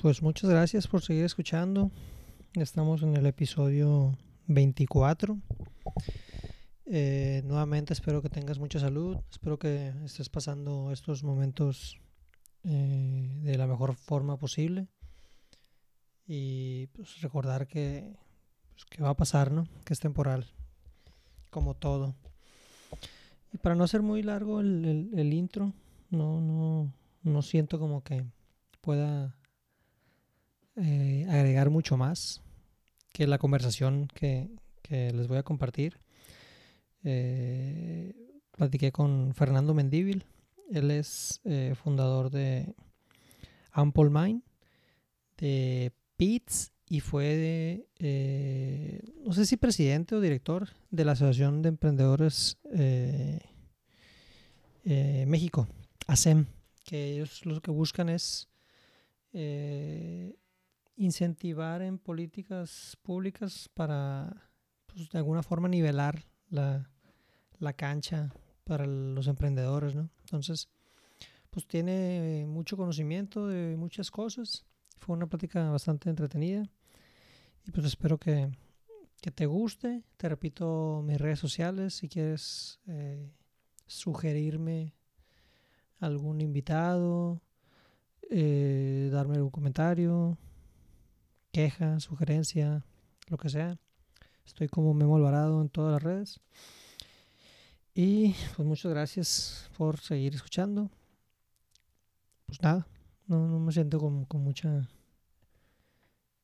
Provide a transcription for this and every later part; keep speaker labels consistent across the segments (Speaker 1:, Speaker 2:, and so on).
Speaker 1: Pues muchas gracias por seguir escuchando. Estamos en el episodio 24. Eh, nuevamente espero que tengas mucha salud. Espero que estés pasando estos momentos eh, de la mejor forma posible. Y pues recordar que, pues, que va a pasar, ¿no? Que es temporal. Como todo. Y para no hacer muy largo el, el- el intro, no, no, no siento como que pueda eh, agregar mucho más que la conversación que, que les voy a compartir. Eh, platiqué con Fernando Mendívil. Él es eh, fundador de Ample Mind, de PITS y fue de, eh, no sé si presidente o director de la Asociación de Emprendedores México, ASEM, que ellos lo que buscan es eh, incentivar en políticas públicas para, pues, de alguna forma, nivelar la, la cancha para los emprendedores, ¿no? Entonces, pues tiene mucho conocimiento de muchas cosas. Fue una plática bastante entretenida. Y pues espero que, que te guste. Te repito mis redes sociales si quieres eh, sugerirme algún invitado, eh, darme algún comentario, queja, sugerencia, lo que sea. Estoy como Memo Alvarado en todas las redes. Y pues muchas gracias por seguir escuchando. Pues nada, no, no me siento con, con mucha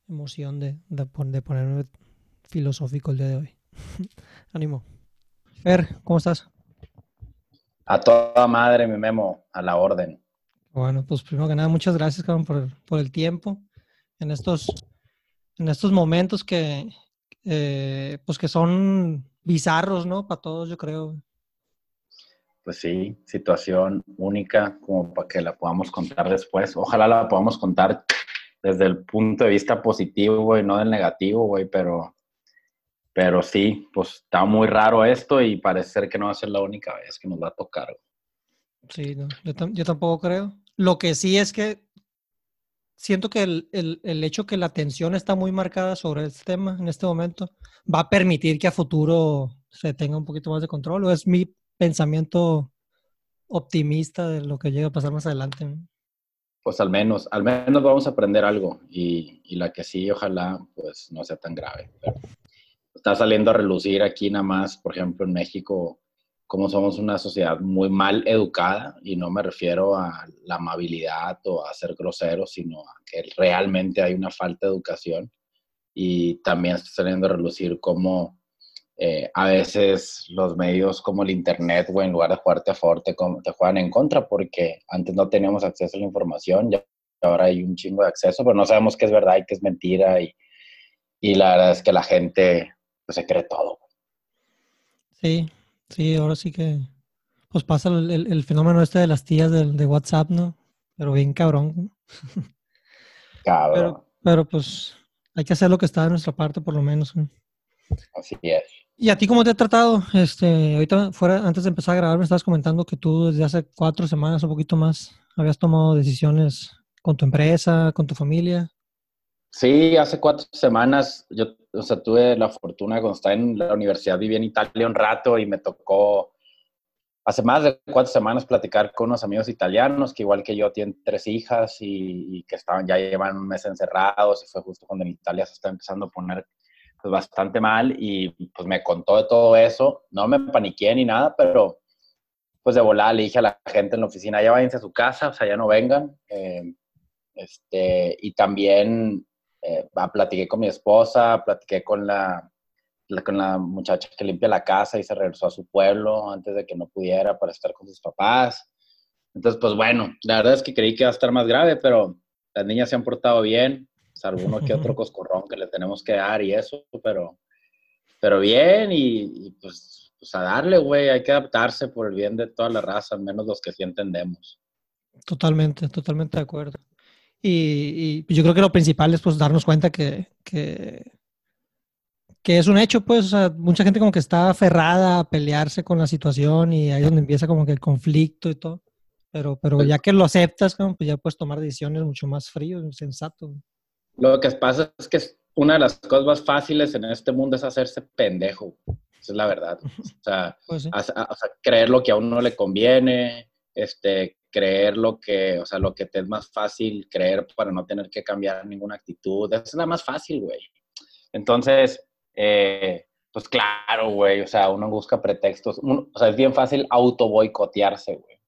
Speaker 1: emoción de, de, de ponerme filosófico el día de hoy. Ánimo. Fer, ¿cómo estás?
Speaker 2: A toda madre, mi memo, a la orden.
Speaker 1: Bueno, pues primero que nada, muchas gracias, cabrón, por, por el tiempo en estos, en estos momentos que, eh, pues que son bizarros, ¿no? Para todos, yo creo.
Speaker 2: Pues sí, situación única como para que la podamos contar después. Ojalá la podamos contar desde el punto de vista positivo, güey, no del negativo, güey, pero, pero sí, pues está muy raro esto y parece ser que no va a ser la única vez que nos va a tocar. güey.
Speaker 1: Sí, no, yo, tam- yo tampoco creo. Lo que sí es que siento que el, el- el hecho que la atención está muy marcada sobre este tema en este momento va a permitir que a futuro se tenga un poquito más de control. O es mi pensamiento optimista de lo que llega a pasar más adelante.
Speaker 2: Pues al menos, al menos vamos a aprender algo y, y la que sí, ojalá, pues no sea tan grave. Está saliendo a relucir aquí nada más, por ejemplo, en México, como somos una sociedad muy mal educada, y no me refiero a la amabilidad o a ser grosero, sino a que realmente hay una falta de educación. Y también está saliendo a relucir cómo eh, a veces los medios como el Internet, güey, en lugar de jugarte a favor, te, juegan en contra, porque antes no teníamos acceso a la información, ya ahora hay un chingo de acceso, pero no sabemos qué es verdad y qué es mentira, y, y la verdad es que la gente pues, se cree todo.
Speaker 1: Sí, sí, ahora sí que pues pasa el, el- el fenómeno este de las tías del- de, WhatsApp, ¿no? Pero bien cabrón.
Speaker 2: Cabrón,
Speaker 1: Pero, pero pues hay que hacer lo que está de nuestra parte por lo menos. ¿no?
Speaker 2: así es.
Speaker 1: ¿Y a ti cómo te ha tratado? Este, ahorita fuera, antes de empezar a grabar, me estabas comentando que tú desde hace cuatro semanas, un poquito más, habías tomado decisiones con tu empresa, con tu familia.
Speaker 2: Sí, hace cuatro semanas yo, o sea, tuve la fortuna de cuando estaba en la universidad, viví en Italia un rato y me tocó hace más de cuatro semanas platicar con unos amigos italianos que igual que yo tienen tres hijas y, y que estaban ya llevan un mes encerrados y fue justo cuando en Italia se está empezando a poner pues, bastante mal y pues me contó de todo eso. No me paniqué ni nada, pero pues de volada le dije a la gente en la oficina, ya váyanse a su casa, o sea, ya no vengan. Eh, este, y también eh, ah, platiqué con mi esposa, platiqué con la, con la muchacha que limpia la casa y se regresó a su pueblo antes de que no pudiera para estar con sus papás. Entonces, pues bueno, la verdad es que creí que iba a estar más grave, pero las niñas se han portado bien, salvo uno que otro coscorrón que le tenemos que dar y eso, pero, pero bien y, y, pues, pues a darle, güey, hay que adaptarse por el bien de toda la raza, menos los que sí entendemos.
Speaker 1: Totalmente, totalmente de acuerdo. Y, y yo creo que lo principal es pues darnos cuenta que, que, que es un hecho, pues, o sea, mucha gente como que está aferrada a pelearse con la situación y ahí es donde empieza como que el conflicto y todo. Pero, pero ya que lo aceptas, pues ya puedes tomar decisiones mucho más frío, sensato.
Speaker 2: Lo que pasa es que una de las cosas más fáciles en este mundo es hacerse pendejo. Esa es la verdad. Pues o sea, creer lo que a uno le conviene, este, creer lo que, o sea, lo que te es más fácil creer para no tener que cambiar ninguna actitud. Es la más fácil, güey. Entonces, eh, pues claro, güey, o sea, uno busca pretextos. o sea, es bien fácil auto boicotearse, güey.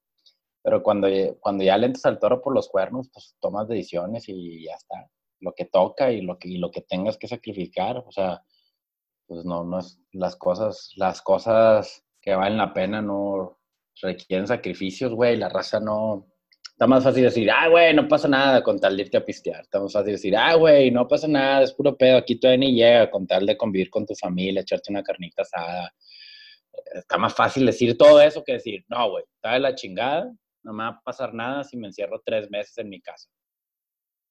Speaker 2: Pero cuando, cuando ya le entras al toro por los cuernos, pues tomas decisiones y ya está. Lo que toca y lo que, y lo que tengas que sacrificar. O sea, pues no, no es las cosas, las cosas que valen la pena no requieren sacrificios, güey. La raza no. Está más fácil decir, ah, güey, no pasa nada con tal de irte a pistear. Está más fácil decir, ah, güey, no pasa nada, es puro pedo, aquí todavía ni llega con tal de convivir con tu familia, echarte una carnita asada. Está más fácil decir todo eso que decir, no, güey, está de la chingada, no me va a pasar nada si me encierro tres meses en mi casa.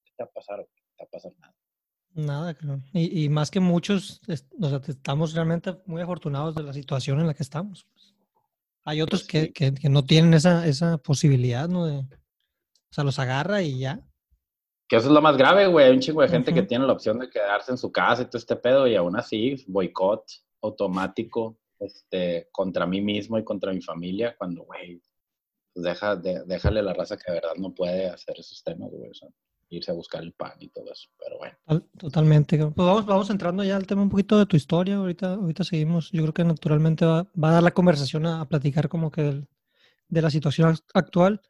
Speaker 2: ¿Qué te va a pasar? Güey? ¿Qué te va a pasar nada?
Speaker 1: Nada, creo. Y, más que muchos, o sea, estamos realmente muy afortunados de la situación en la que estamos. Hay otros pues que, que, no tienen esa, esa posibilidad, ¿no? De, o sea, los agarra y ya.
Speaker 2: Que eso es lo más grave, güey. Hay un chingo de gente que tiene la opción de quedarse en su casa y todo este pedo, y aún así, boicot automático este, contra mí mismo y contra mi familia, cuando, güey, pues deja, déjale la raza que de verdad no puede hacer esos temas, güey. O sea, irse a buscar el pan y todo eso, pero bueno.
Speaker 1: Totalmente. Pues vamos, vamos entrando ya al tema un poquito de tu historia. Ahorita, ahorita seguimos. Yo creo que naturalmente va, va a dar la conversación a, platicar como que de la situación actual.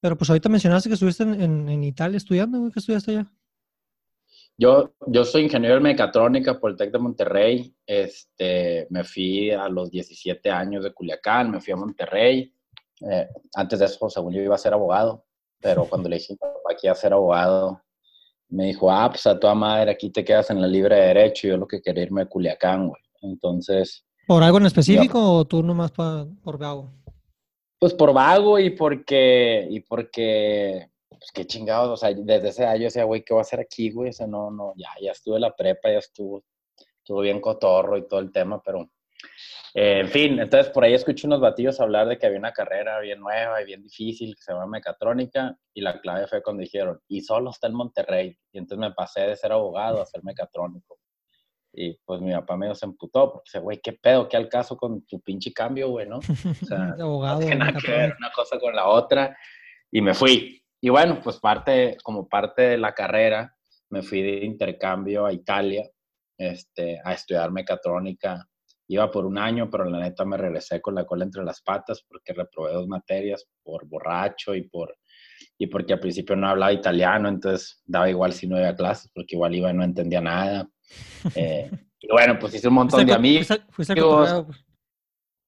Speaker 1: Pero pues ahorita mencionaste que estuviste en, en, Italia estudiando. ¿Qué estudiaste allá?
Speaker 2: Yo, yo soy ingeniero en mecatrónica por el TEC de Monterrey. Este, me fui a los 17 años de Culiacán, me fui a Monterrey. Eh, antes de eso, según yo, iba a ser abogado pero cuando le dije papá iba a ser abogado, me dijo, ah, pues a tu madre, aquí te quedas en la libre de derecho, yo lo que quería irme a Culiacán, güey. Entonces...
Speaker 1: ¿Por algo en específico o tú nomás por vago?
Speaker 2: Pues por vago y porque, y porque, pues qué chingados, o sea, desde ese año yo decía, güey, ¿qué voy a hacer aquí, güey? O sea, no, no, ya, ya estuve en la prepa, ya estuvo, estuvo bien cotorro y todo el tema, pero eh, en fin, entonces por ahí escucho unos batillos hablar de que había una carrera bien nueva y bien difícil que se llama mecatrónica y la clave fue cuando dijeron, y solo está en Monterrey. Y entonces me pasé de ser abogado a ser mecatrónico. Y pues mi papá medio se emputó porque dice, güey, ¿qué pedo? ¿Qué al caso con tu pinche cambio, güey, no? O sea, abogado, no nada que ver una cosa con la otra. Y me fui. Y bueno, pues parte, como parte de la carrera, me fui de intercambio a Italia este, a estudiar mecatrónica Iba por un año, pero la neta me regresé con la cola entre las patas porque reprobé dos materias por borracho y por y porque al principio no hablaba italiano, entonces daba igual si no iba a clases, porque igual iba y no entendía nada. Eh, y bueno, pues hice un montón de amigos. Fuiste a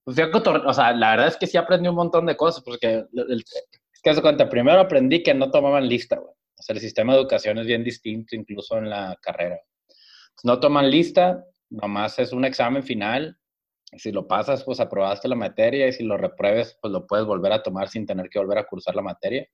Speaker 2: pues fui a o sea, la verdad es que sí aprendí un montón de cosas, porque es que hace cuenta, primero aprendí que no tomaban lista, güey. O sea, el sistema de educación es bien distinto, incluso en la carrera. No toman lista, nomás es un examen final. Si lo pasas, pues aprobaste la materia y si lo repruebes, pues lo puedes volver a tomar sin tener que volver a cursar la materia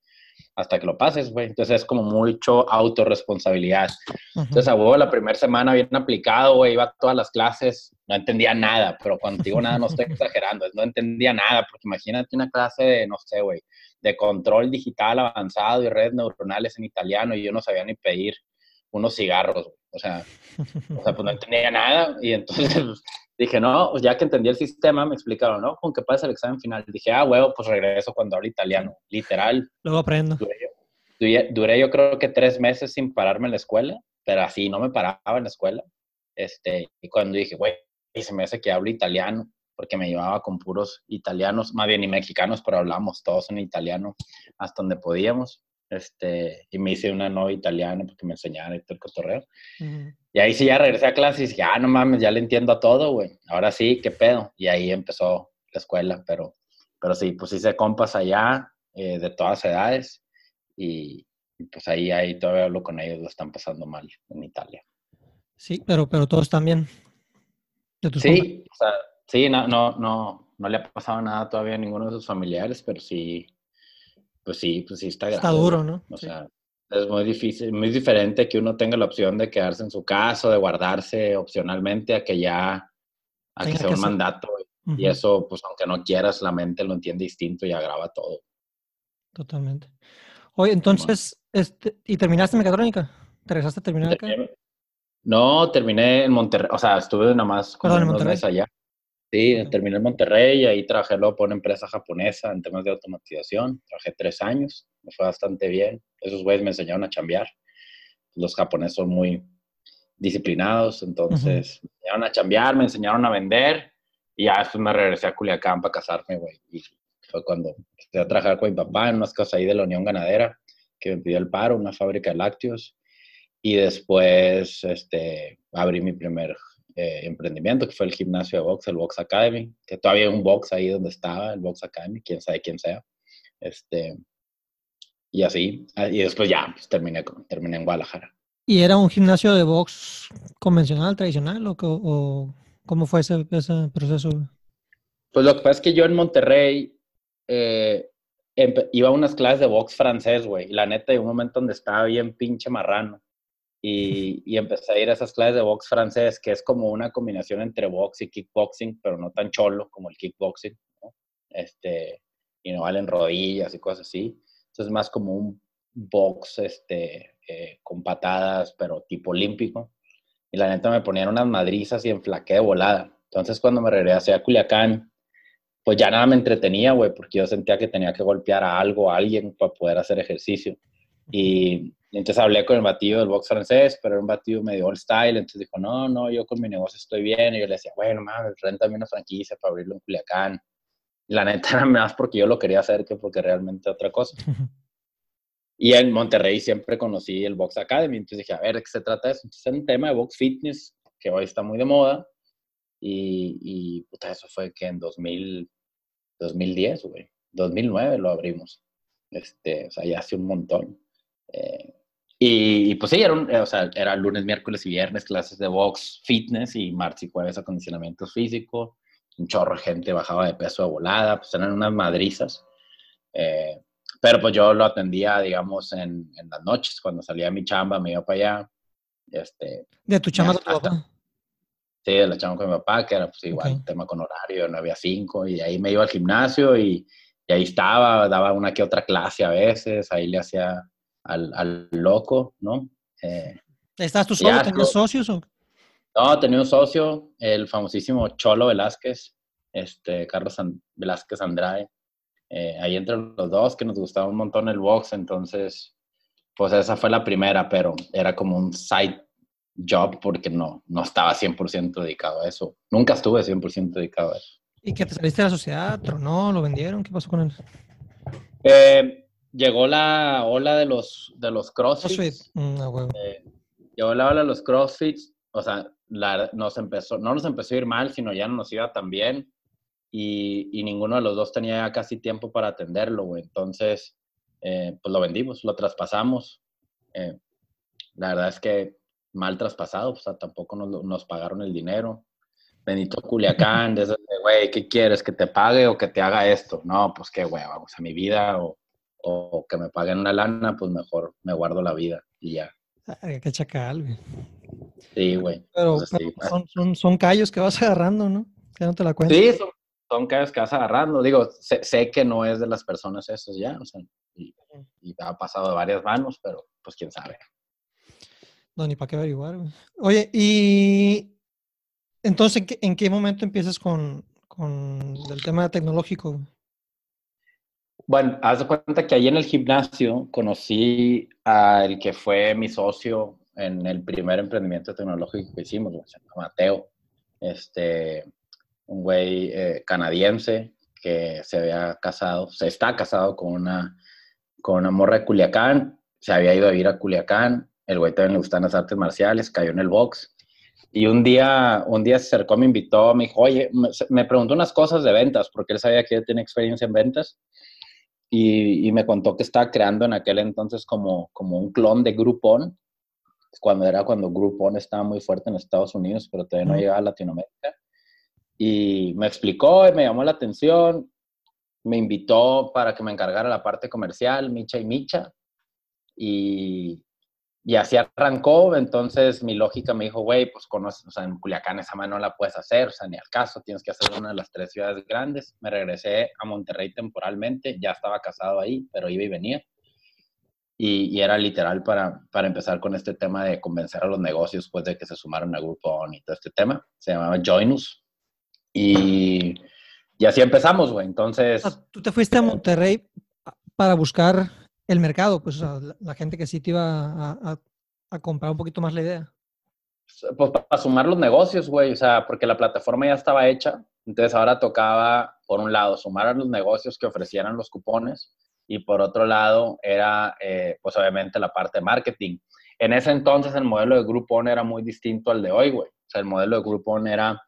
Speaker 2: hasta que lo pases, güey. Entonces es como mucho autorresponsabilidad. Entonces, a huevo, la primera semana bien aplicado, güey, iba a todas las clases, no entendía nada, pero cuando digo nada, no estoy exagerando, no entendía nada, porque imagínate una clase de, no sé, güey, de control digital avanzado y redes neuronales en italiano y yo no sabía ni pedir unos cigarros, o sea, o sea, pues no entendía nada y entonces dije, no, pues ya que entendí el sistema, me explicaron, ¿no? Con que pasa el examen final. Dije, ah, huevo, pues regreso cuando hablo italiano, literal.
Speaker 1: Luego aprendo.
Speaker 2: Duré yo, creo que tres meses sin pararme en la escuela, pero así no me paraba en la escuela. Este, y cuando dije, güey, se me hace que hablo italiano, porque me llevaba con puros italianos, más bien y mexicanos, pero hablamos todos en italiano hasta donde podíamos este, y me hice una novia italiana porque me enseñaban y todo el cotorreo. Y ahí sí ya regresé a clase y dije, ah, no mames, ya le entiendo a todo, güey. Ahora sí, qué pedo. Y ahí empezó la escuela, pero, pero sí, pues hice compas allá eh, de todas edades y, pues ahí, ahí todavía hablo con ellos, lo están pasando mal en Italia.
Speaker 1: Sí, pero, pero todos también.
Speaker 2: sí, o sea, sí, no, no, no, no le ha pasado nada todavía a ninguno de sus familiares, pero sí, pues sí, pues sí está grave.
Speaker 1: Está duro, ¿no?
Speaker 2: O sea, es muy difícil, muy diferente que uno tenga la opción de quedarse en su casa, de guardarse opcionalmente a que ya, a que sea un mandato. Y eso, pues aunque no quieras, la mente lo entiende distinto y agrava todo.
Speaker 1: Totalmente. Oye, entonces, este, ¿y terminaste mecatrónica? ¿Te regresaste a terminar acá?
Speaker 2: No, terminé en Monterrey, o sea, estuve nada más como
Speaker 1: Perdón, en Monterrey.
Speaker 2: meses allá. Sí, terminé en Monterrey y ahí trabajé luego por una empresa japonesa en temas de automatización. Trabajé tres años, me fue bastante bien. Esos güeyes me enseñaron a chambear. Los japoneses son muy disciplinados, entonces me enseñaron a chambear, me enseñaron a vender y ya después me regresé a Culiacán para casarme, güey. Y fue cuando empecé a trabajar con mi papá en unas cosas ahí de la Unión Ganadera, que me pidió el paro, una fábrica de lácteos. Y después este, abrí mi primer eh, emprendimiento, que fue el gimnasio de box, el Box Academy, que todavía hay un box ahí donde estaba, el Box Academy, quién sabe quién sea. Este, y así, ah, y después ya, pues, terminé, terminé en Guadalajara.
Speaker 1: ¿Y era un gimnasio de box convencional, tradicional, o, o cómo fue ese, ese proceso?
Speaker 2: Pues lo que pasa es que yo en Monterrey eh, iba a unas clases de box francés, güey, y la neta, hay un momento donde estaba bien pinche marrano. Y, y empecé a ir a esas clases de box francés, que es como una combinación entre box y kickboxing, pero no tan cholo como el kickboxing, ¿no? Este, y no valen rodillas y cosas así. Entonces es más como un box este, eh, con patadas, pero tipo olímpico. Y la neta me ponían unas madrizas y enflaqué de volada. Entonces cuando me regresé a Culiacán, pues ya nada me entretenía, güey, porque yo sentía que tenía que golpear a algo, a alguien para poder hacer ejercicio. Y, entonces hablé con el batido del box francés, pero era un batido medio old style, entonces dijo, no, no, yo con mi negocio estoy bien. Y yo le decía, bueno, mames, rentame una franquicia para abrirlo en Culiacán. Y la neta era más porque yo lo quería hacer que porque realmente otra cosa. Y en Monterrey siempre conocí el Box Academy, entonces dije, a ver, ¿de qué se trata eso? Entonces es un tema de Box Fitness, que hoy está muy de moda, y, y puta, eso fue que en 2000, 2010, güey, 2009 lo abrimos, este, o sea, ya hace un montón. Eh, y, pues sí, era, un, o sea, era lunes, miércoles y viernes clases de box fitness y martes y jueves acondicionamiento físico. Un chorro de gente bajaba de peso de volada, pues eran unas madrizas. Eh, pero pues yo lo atendía, digamos, en, en, las noches, cuando salía de mi chamba, me iba para allá. Este,
Speaker 1: ¿De tu chamba tu
Speaker 2: hasta-
Speaker 1: papá?
Speaker 2: Sí, de la chamba con mi papá, que era pues igual
Speaker 1: Ok.
Speaker 2: tema con horario, de 9 a 5, y de ahí me iba al gimnasio y, y ahí estaba, daba una que otra clase a veces, ahí le hacía al, al loco, ¿no? Eh,
Speaker 1: ¿Estás tú solo? ¿Tenías socios? O?
Speaker 2: no, tenía un socio, el famosísimo Cholo Velázquez, este, Carlos An- Velázquez Andrade. Eh, ahí entre los dos, que nos gustaba un montón el box, entonces, pues esa fue la primera, pero era como un side job porque no, no estaba 100% dedicado a eso. Nunca estuve 100% dedicado a eso.
Speaker 1: ¿Y que te saliste de la sociedad? ¿Tronó? ¿Lo vendieron? ¿Qué pasó con él?
Speaker 2: Eh, llegó la ola de los, de los
Speaker 1: CrossFit.
Speaker 2: crossfits.
Speaker 1: Mm, huevo.
Speaker 2: Llegó la ola de los crossfits. O sea, la- nos empezó, no nos empezó a ir mal, sino ya no nos iba tan bien. Y, y ninguno de los dos tenía ya casi tiempo para atenderlo, güey. Entonces, eh, pues lo vendimos, lo traspasamos. Eh, la verdad es que mal traspasado, o sea, tampoco nos, pagaron el dinero. Benito Culiacán, de güey, ¿qué quieres? ¿Que te pague o que te haga esto? No, pues qué, güey, vamos a mi vida o, o que me paguen una lana, pues mejor me guardo la vida y ya.
Speaker 1: Ay, qué chacal, güey.
Speaker 2: Sí, güey.
Speaker 1: Pero,
Speaker 2: Entonces,
Speaker 1: pero
Speaker 2: sí, ah.
Speaker 1: son, son, son callos que vas agarrando, ¿no? Que no te la cuentas.
Speaker 2: Sí, son, son casos que vas agarrando. Digo, sé, sé que no es de las personas esos ya, o sea, y, y ha pasado de varias manos, pero pues quién sabe.
Speaker 1: No, ni para qué averiguar, güey. Oye, y entonces, ¿en qué, en qué momento empiezas con, con el tema tecnológico?
Speaker 2: Bueno, haz de cuenta que ahí en el gimnasio conocí al que fue mi socio en el primer emprendimiento tecnológico que hicimos, Mateo. Este, un güey eh, canadiense que se había casado, se está casado con una, con una morra de Culiacán, se había ido a vivir a Culiacán, el güey también le gustan las artes marciales, cayó en el box. Y un día, un día se acercó, me invitó, me dijo, oye, me, me preguntó unas cosas de ventas, porque él sabía que yo tenía experiencia en ventas y, y me contó que estaba creando en aquel entonces como, como un clon de Groupon, cuando era cuando Groupon estaba muy fuerte en Estados Unidos, pero todavía no llegaba a Latinoamérica. Y me explicó y me llamó la atención, me invitó para que me encargara la parte comercial, Micha y Micha, y y así arrancó, entonces mi lógica me dijo, güey, pues conoces, o sea, en Culiacán esa mano no la puedes hacer, o sea, ni al caso, tienes que hacer una de las tres ciudades grandes. Me regresé a Monterrey temporalmente, ya estaba casado ahí, pero iba y venía. Y, era literal para, para empezar con este tema de convencer a los negocios, después de que se sumaron a Grupo y todo este tema. Se llamaba Joinus. Y, y así empezamos, güey. Entonces...
Speaker 1: Tú te fuiste a Monterrey para buscar el mercado, pues la, gente que sí te iba a, comprar un poquito más la idea.
Speaker 2: Pues para sumar los negocios, güey, o sea, porque la plataforma ya estaba hecha, entonces ahora tocaba, por un lado, sumar a los negocios que ofrecieran los cupones y por otro lado era, eh, pues obviamente, la parte de marketing. En ese entonces el modelo de Groupon era muy distinto al de hoy, güey. O sea, el modelo de Groupon era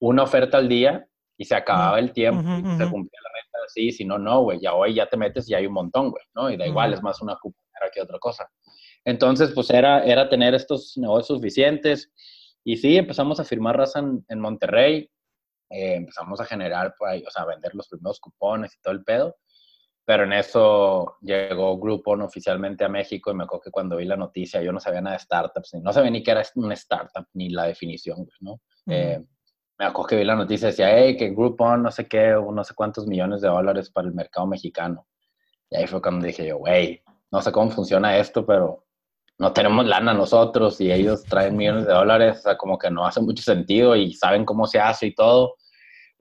Speaker 2: una oferta al día y se acababa el tiempo y se cumplía la sí, si no, no, güey, ya hoy ya te metes y hay un montón, güey, ¿no? Y da igual, es más una cuponera que otra cosa. Entonces, pues era, era tener estos negocios suficientes. Y sí, empezamos a firmar raza en, Monterrey, eh, empezamos a generar, pues, o sea, a vender los primeros cupones y todo el pedo. Pero en eso llegó Groupon oficialmente a México y me acuerdo que cuando vi la noticia yo no sabía nada de startups, no sabía ni qué era una startup, ni la definición, ¿no? Me acuerdo que vi la noticia, decía, hey, que Groupon, no sé qué, no sé cuántos millones de dólares para el mercado mexicano. Y ahí fue cuando dije yo, güey, no sé cómo funciona esto, pero no tenemos lana nosotros y ellos traen millones de dólares, o sea, como que no hace mucho sentido y saben cómo se hace y todo.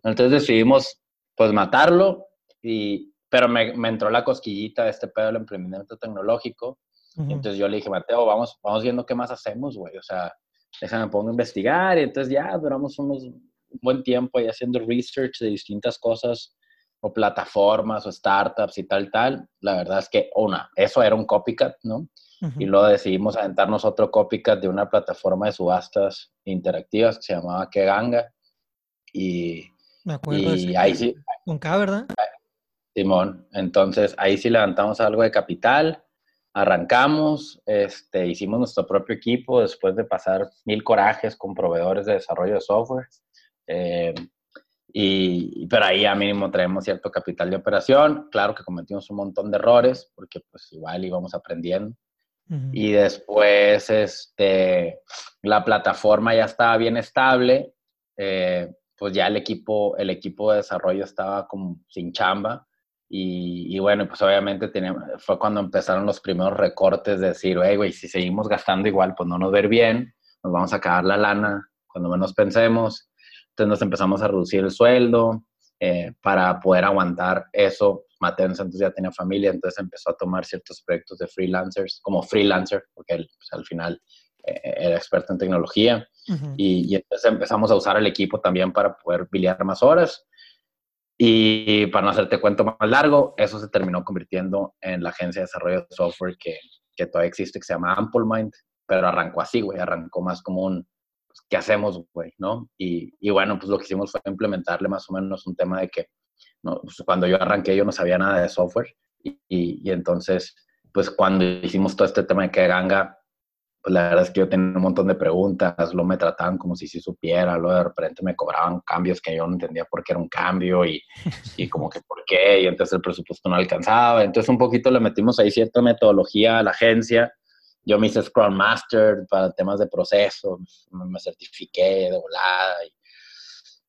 Speaker 2: Entonces decidimos, pues, matarlo, y, pero me, me entró la cosquillita de este pedo del emprendimiento tecnológico. Entonces yo le dije, Mateo, vamos, vamos viendo qué más hacemos, güey. O sea, déjame pongo a investigar y entonces ya duramos unos un buen tiempo ahí haciendo research de distintas cosas o plataformas o startups y tal, tal. La verdad es que, una, eso era un copycat, ¿no? Y luego decidimos aventarnos otro copycat de una plataforma de subastas interactivas que se llamaba Keganga. Y,
Speaker 1: Me acuerdo y ahí sí. Con K, ¿verdad?
Speaker 2: Simón. Entonces, ahí sí levantamos algo de capital, arrancamos, este, hicimos nuestro propio equipo después de pasar mil corajes con proveedores de desarrollo de software. Eh, y, pero ahí a mínimo traemos cierto capital de operación. Claro que cometimos un montón de errores porque pues igual íbamos aprendiendo. Y después este, la plataforma ya estaba bien estable. Eh, pues ya el equipo, el equipo de desarrollo estaba como sin chamba. Y, y bueno, pues obviamente tenemos, fue cuando empezaron los primeros recortes de decir, güey, si seguimos gastando igual, pues no nos ver bien, nos vamos a acabar la lana cuando menos pensemos. Entonces nos empezamos a reducir el sueldo eh, para poder aguantar eso. Mateo entonces ya tenía familia, entonces empezó a tomar ciertos proyectos de freelancers, como freelancer, porque él pues, al final eh, era experto en tecnología. y, entonces empezamos a usar el equipo también para poder biliar más horas. Y para no hacerte cuento más largo, eso se terminó convirtiendo en la agencia de desarrollo de software que, que todavía existe, que se llama AmpleMind, pero arrancó así, güey, arrancó más como un, ¿qué hacemos, güey? ¿No? Y, y, bueno, pues lo que hicimos fue implementarle más o menos un tema de que ¿no? Pues cuando yo arranqué yo no sabía nada de software y, y, entonces, pues cuando hicimos todo este tema de que ganga, pues la verdad es que yo tenía un montón de preguntas, lo me trataban como si sí supiera, luego de repente me cobraban cambios que yo no entendía por qué era un cambio y, y como que por qué, y entonces el presupuesto no alcanzaba, entonces un poquito le metimos ahí cierta metodología a la agencia yo me hice Scrum Master para temas de proceso, me certifiqué de volada y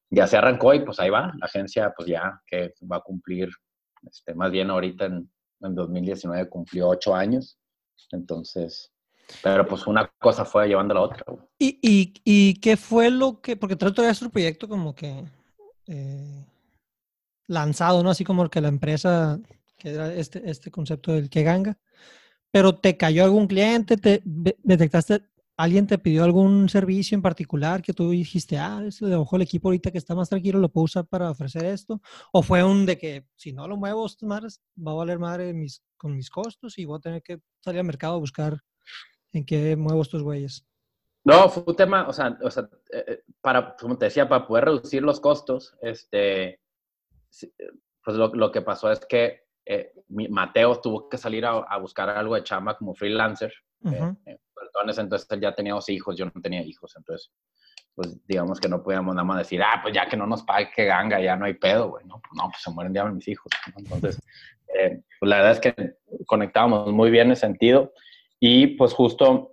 Speaker 2: ya se arrancó y pues ahí va, la agencia pues ya que va a cumplir, este, más bien ahorita en, en 2019 cumplió ocho años, entonces, pero pues una cosa fue llevando a la otra.
Speaker 1: ¿Y, y, y qué fue lo que, porque trato de hacer un proyecto como que eh, lanzado, ¿no? Así como que la empresa, que era este, este concepto del que ganga, pero te cayó algún cliente, te detectaste, alguien te pidió algún servicio en particular que tú dijiste, ah, eso de ojo el equipo ahorita que está más tranquilo lo puedo usar para ofrecer esto, o fue un de que si no lo muevo, madres, va a valer madre mis, con mis costos y voy a tener que salir al mercado a buscar en qué muevo estos güeyes.
Speaker 2: No, fue un tema, o sea, o sea eh, eh, para, como te decía, para poder reducir los costos, este, pues lo, lo que pasó es que eh, Mateo tuvo que salir a, buscar algo de chamba como freelancer. Eh, entonces él ya tenía dos hijos, yo no tenía hijos, entonces pues digamos que no podíamos nada más decir, ah, pues ya que no nos pague que ganga, ya no hay pedo, güey, no, pues, no, pues se mueren ya mis hijos. Entonces, eh, pues la verdad es que conectábamos muy bien en ese sentido Y pues justo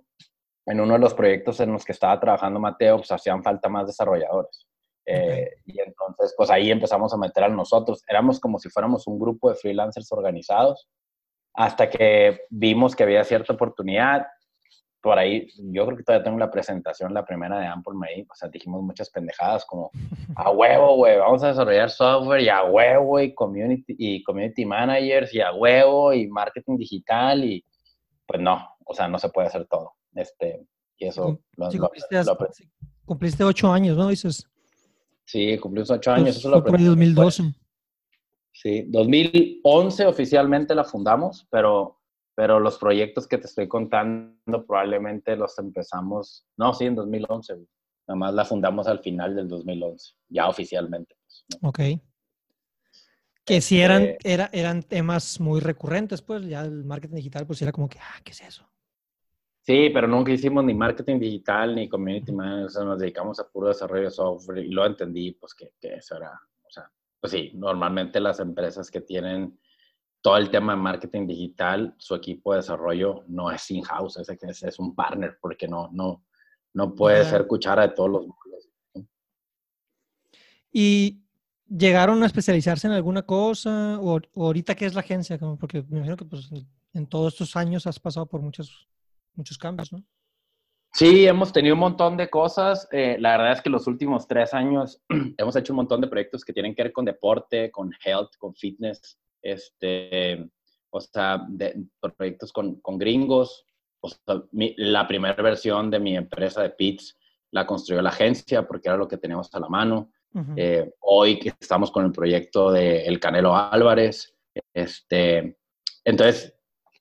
Speaker 2: en uno de los proyectos en los que estaba trabajando Mateo, pues hacían falta más desarrolladores. Eh, y entonces, pues ahí empezamos a meter a nosotros. Éramos como si fuéramos un grupo de freelancers organizados, hasta que vimos que había cierta oportunidad. Por ahí, yo creo que todavía tengo la presentación, la primera de Ample May, o sea, dijimos muchas pendejadas como, a huevo, güey, vamos a desarrollar software, y a huevo, y community, y community managers, y a huevo, y marketing digital, y pues no, o sea, no se puede hacer todo. Este, y eso
Speaker 1: lo, cumpliste, ocho años, ¿no? Dices.
Speaker 2: Sí, cumplí ocho años.
Speaker 1: eso lo aprendí. 2012.
Speaker 2: Sí, 2011 oficialmente la fundamos, pero, pero los proyectos que te estoy contando probablemente los empezamos, no, sí, en 2011. Nada más la fundamos al final del 2011, ya oficialmente. Pues,
Speaker 1: ok. Que eran, este era, eran temas muy recurrentes, pues ya el marketing digital, pues era como que, ah, ¿qué es eso?
Speaker 2: Sí, pero nunca hicimos ni marketing digital ni community management, nos dedicamos a puro desarrollo de software y lo entendí, pues que, que, eso era, o sea, pues sí, normalmente las empresas que tienen todo el tema de marketing digital, su equipo de desarrollo no es in-house, es, es, un partner, porque no, no, no puede ser cuchara de todos los módulos.
Speaker 1: ¿Y llegaron a especializarse en alguna cosa? ¿O, ahorita qué es la agencia? Porque me imagino que pues, en todos estos años has pasado por muchos muchos cambios, ¿no?
Speaker 2: Sí, hemos tenido un montón de cosas. Eh, la verdad es que los últimos tres años hemos hecho un montón de proyectos que tienen que ver con deporte, con health, con fitness, este, o sea, de, proyectos con, con gringos. O sea, la primera versión de mi empresa de PITS la construyó la agencia porque era lo que teníamos a la mano. Eh, hoy que estamos con el proyecto de El Canelo Álvarez, este, entonces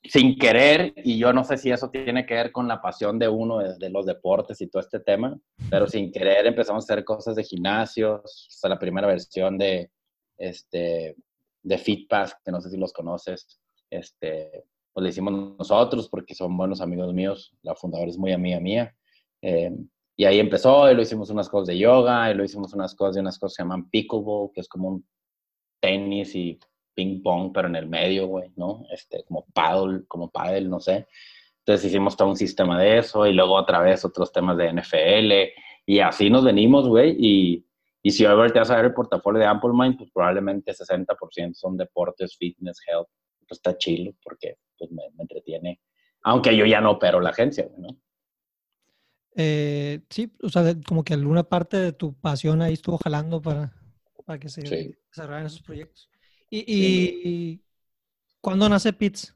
Speaker 2: sin querer, y yo no sé si eso tiene que ver con la pasión de uno de, los deportes y todo este tema, pero sin querer empezamos a hacer cosas de gimnasios, hasta la primera versión de, este, de FitPass, que no sé si los conoces, este, pues lo hicimos nosotros porque son buenos amigos míos, la fundadora es muy amiga mía, eh, y ahí empezó, y lo hicimos unas cosas de yoga, y lo hicimos unas cosas de unas cosas que se llaman pickleball, que es como un tenis y ping pong, pero en el medio, güey, ¿no? Este, como paddle, como paddle, no sé. Entonces hicimos todo un sistema de eso y luego otra vez otros temas de NFL y así nos venimos, güey. Y, y si hoy te vas a ver el portafolio de Ample Mind, pues probablemente 60% son deportes, fitness, health. Pues está chido porque pues me, entretiene. Aunque yo ya no opero la agencia, ¿no?
Speaker 1: Eh, sí, o sea, como que alguna parte de tu pasión ahí estuvo jalando para, para que se desarrollaran esos proyectos. ¿Y, cuándo nace Pitts?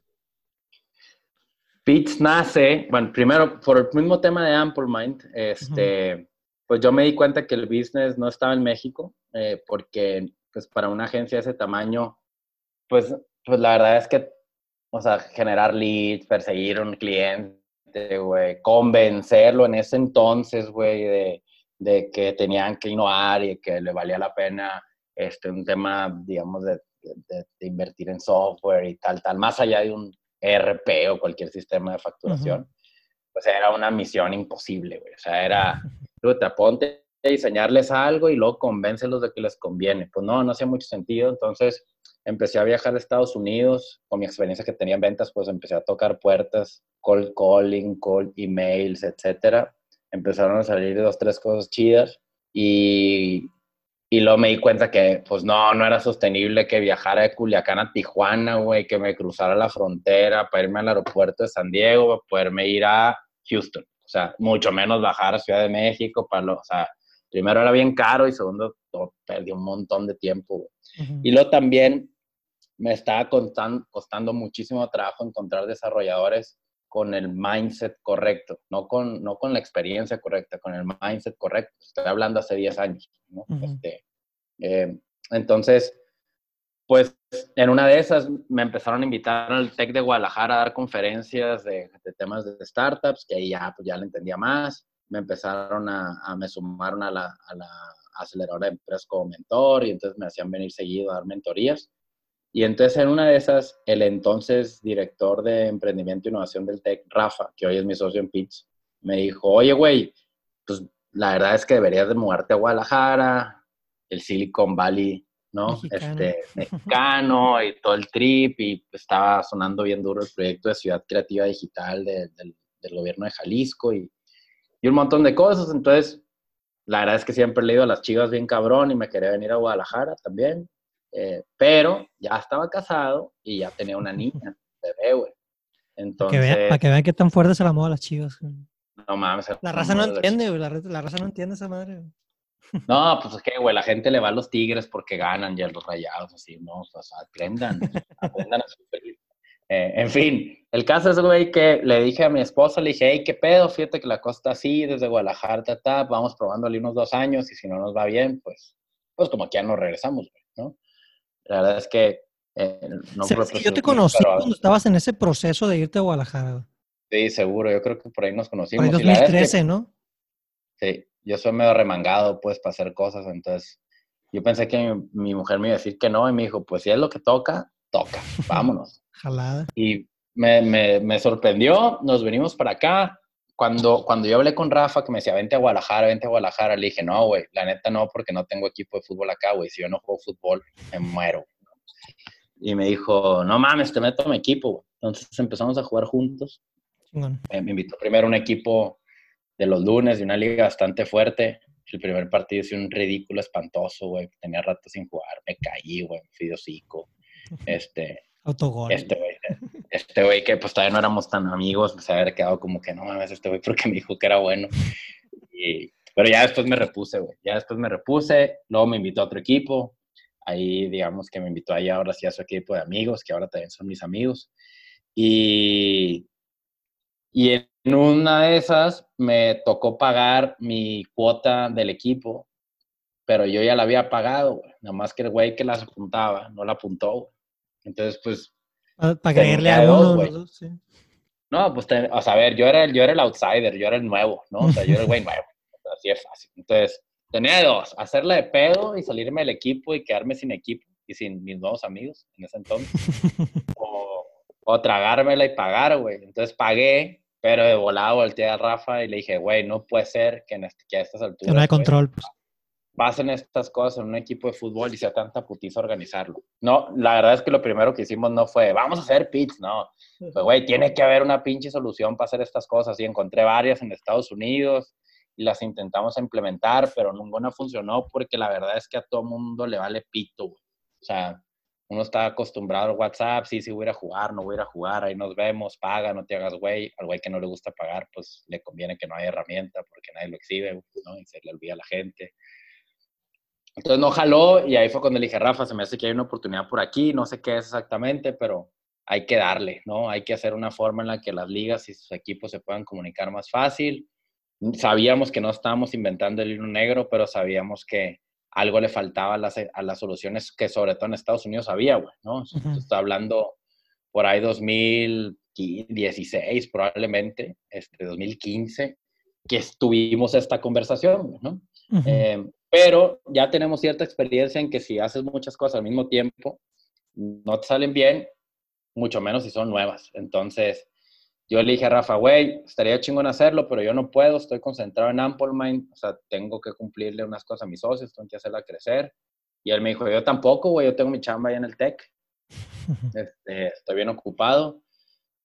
Speaker 2: Pitts nace, bueno, primero por el mismo tema de Ample Mind, este, pues yo me di cuenta que el business no estaba en México, eh, porque pues para una agencia de ese tamaño, pues, pues la verdad es que, o sea, generar leads, perseguir a un cliente, güey, convencerlo en ese entonces, güey, de, de que tenían que innovar y que le valía la pena este, un tema, digamos, de de, invertir en software y tal, tal, más allá de un ERP o cualquier sistema de facturación, pues era una misión imposible, güey. O sea, era, tú te ponte a diseñarles algo y luego convéncelos de que les conviene. Pues no, no hacía mucho sentido. Entonces empecé a viajar a Estados Unidos. Con mi experiencia que tenía en ventas, pues empecé a tocar puertas, cold calling, cold emails, etcétera. Empezaron a salir dos, tres cosas chidas y y luego me di cuenta que, pues no, no era sostenible que viajara de Culiacán a Tijuana, güey, que me cruzara la frontera para irme al aeropuerto de San Diego, para poderme ir a Houston. O sea, mucho menos bajar a Ciudad de México, para lo, o sea, primero era bien caro y segundo, perdí un montón de tiempo. Y luego también me estaba costando, costando muchísimo trabajo encontrar desarrolladores con el mindset correcto, no con, no con la experiencia correcta, con el mindset correcto. Estoy hablando hace 10 años. ¿no? este, eh, entonces, pues en una de esas me empezaron a invitar al TEC de Guadalajara a dar conferencias de, de temas de startups, que ahí ya, pues, ya le entendía más. Me empezaron a, a me sumaron a la, a la aceleradora de empresas como mentor y entonces me hacían venir seguido a dar mentorías. Y entonces en una de esas, el entonces director de emprendimiento e innovación del TEC, Rafa, que hoy es mi socio en Pitch, me dijo, oye, güey, pues la verdad es que deberías de mudarte a Guadalajara, el Silicon Valley ¿no? Este, mexicano y todo el trip y estaba sonando bien duro el proyecto de Ciudad Creativa Digital del, gobierno de Jalisco y, y, un montón de cosas. Entonces, la verdad es que siempre he leído a las chivas bien cabrón y me quería venir a Guadalajara también. Eh, pero ya estaba casado y ya tenía una niña, bebé, güey.
Speaker 1: Entonces, para que, vean, para que vean qué tan fuerte se la moda a las chivas.
Speaker 2: No mames.
Speaker 1: La raza no entiende, güey. La, la, raza no entiende esa madre.
Speaker 2: No, pues es que, güey, la gente le va a los tigres porque ganan ya los rayados, así, ¿no? O sea, aprendan, aprendan a sufrir. Eh, en fin, el caso es, güey, que le dije a mi esposa, le dije, hey, ¿qué pedo? Fíjate que la costa así, desde Guadalajara, ta, vamos probándole unos dos años y si no nos va bien, pues, pues como que ya nos regresamos, güey, ¿no? La verdad es que eh, no
Speaker 1: yo te conocí cuando estabas en ese proceso de irte a Guadalajara.
Speaker 2: Sí, seguro, yo creo que por ahí nos conocimos.
Speaker 1: Por 2013, ¿no?
Speaker 2: Sí, yo soy medio remangado, pues, para hacer cosas, entonces yo pensé que mi, mujer me iba a decir que no, y me dijo, pues si es lo que toca, toca, vámonos.
Speaker 1: Jalada.
Speaker 2: Y me, me, me, sorprendió, nos venimos para acá. Cuando, cuando yo hablé con Rafa, que me decía, vente a Guadalajara, vente a Guadalajara, le dije, no, güey, la neta no, porque no tengo equipo de fútbol acá, güey. Si yo no juego fútbol, me muero. Y me dijo, no mames, te meto a mi equipo, güey. Entonces empezamos a jugar juntos. Eh, me invitó primero a un equipo de los lunes, de una liga bastante fuerte. El primer partido hice un ridículo espantoso, güey. Tenía rato sin jugar. Me caí, güey. Fui de hocico. Este.
Speaker 1: Autogol.
Speaker 2: Este güey, este güey que pues todavía no éramos tan amigos, pues haber quedado como que no mames, este güey porque me dijo que era bueno. Y, pero ya después me repuse, güey. Ya después me repuse. Luego me invitó a otro equipo. Ahí, digamos que me invitó ahí ahora sí a su equipo de amigos, que ahora también son mis amigos. Y, y en una de esas me tocó pagar mi cuota del equipo, pero yo ya la había pagado, güey. Nada más que el güey que las apuntaba no la apuntó, güey. Entonces, pues.
Speaker 1: Para creerle a uno, güey.
Speaker 2: No, pues, o sea, a ver, yo era, el, yo era el outsider, yo era el nuevo, ¿no? O sea, yo era el güey nuevo. Así es fácil. Entonces, tenía dos: hacerla de pedo y salirme del equipo y quedarme sin equipo y sin mis nuevos amigos en ese entonces. o, o tragármela y pagar, güey. Entonces pagué pero de volado volteé a Rafa y le dije, güey, no puede ser que, en este, que a estas alturas...
Speaker 1: no hay control. Pues.
Speaker 2: Pasen estas cosas en un equipo de fútbol y sea tanta putiza organizarlo. No, la verdad es que lo primero que hicimos no fue, vamos a hacer pits, no. Pues, güey, tiene que haber una pinche solución para hacer estas cosas. Y encontré varias en Estados Unidos y las intentamos implementar, pero ninguna funcionó porque la verdad es que a todo mundo le vale pito, O sea, uno está acostumbrado al WhatsApp, sí, sí voy a ir a jugar, no voy a ir a jugar, ahí nos vemos, paga, no te hagas güey. Al güey que no le gusta pagar, pues le conviene que no haya herramienta porque nadie lo exhibe, ¿no? Y se le olvida a la gente. Entonces no jaló y ahí fue cuando le dije, Rafa, se me hace que hay una oportunidad por aquí, no sé qué es exactamente, pero hay que darle, ¿no? Hay que hacer una forma en la que las ligas y sus equipos se puedan comunicar más fácil. Sabíamos que no estábamos inventando el hilo negro, pero sabíamos que algo le faltaba a las, a las soluciones que sobre todo en Estados Unidos había, güey, ¿no? Está hablando por ahí 2016 probablemente, este, 2015, que estuvimos esta conversación, ¿no? Eh, pero ya tenemos cierta experiencia en que si haces muchas cosas al mismo tiempo, no te salen bien, mucho menos si son nuevas. Entonces, yo le dije a Rafa, güey, estaría chingón hacerlo, pero yo no puedo, estoy concentrado en Amplemind, o sea, tengo que cumplirle unas cosas a mis socios, tengo que hacerla crecer. Y él me dijo, yo tampoco, güey, yo tengo mi chamba ahí en el tech, este, estoy bien ocupado.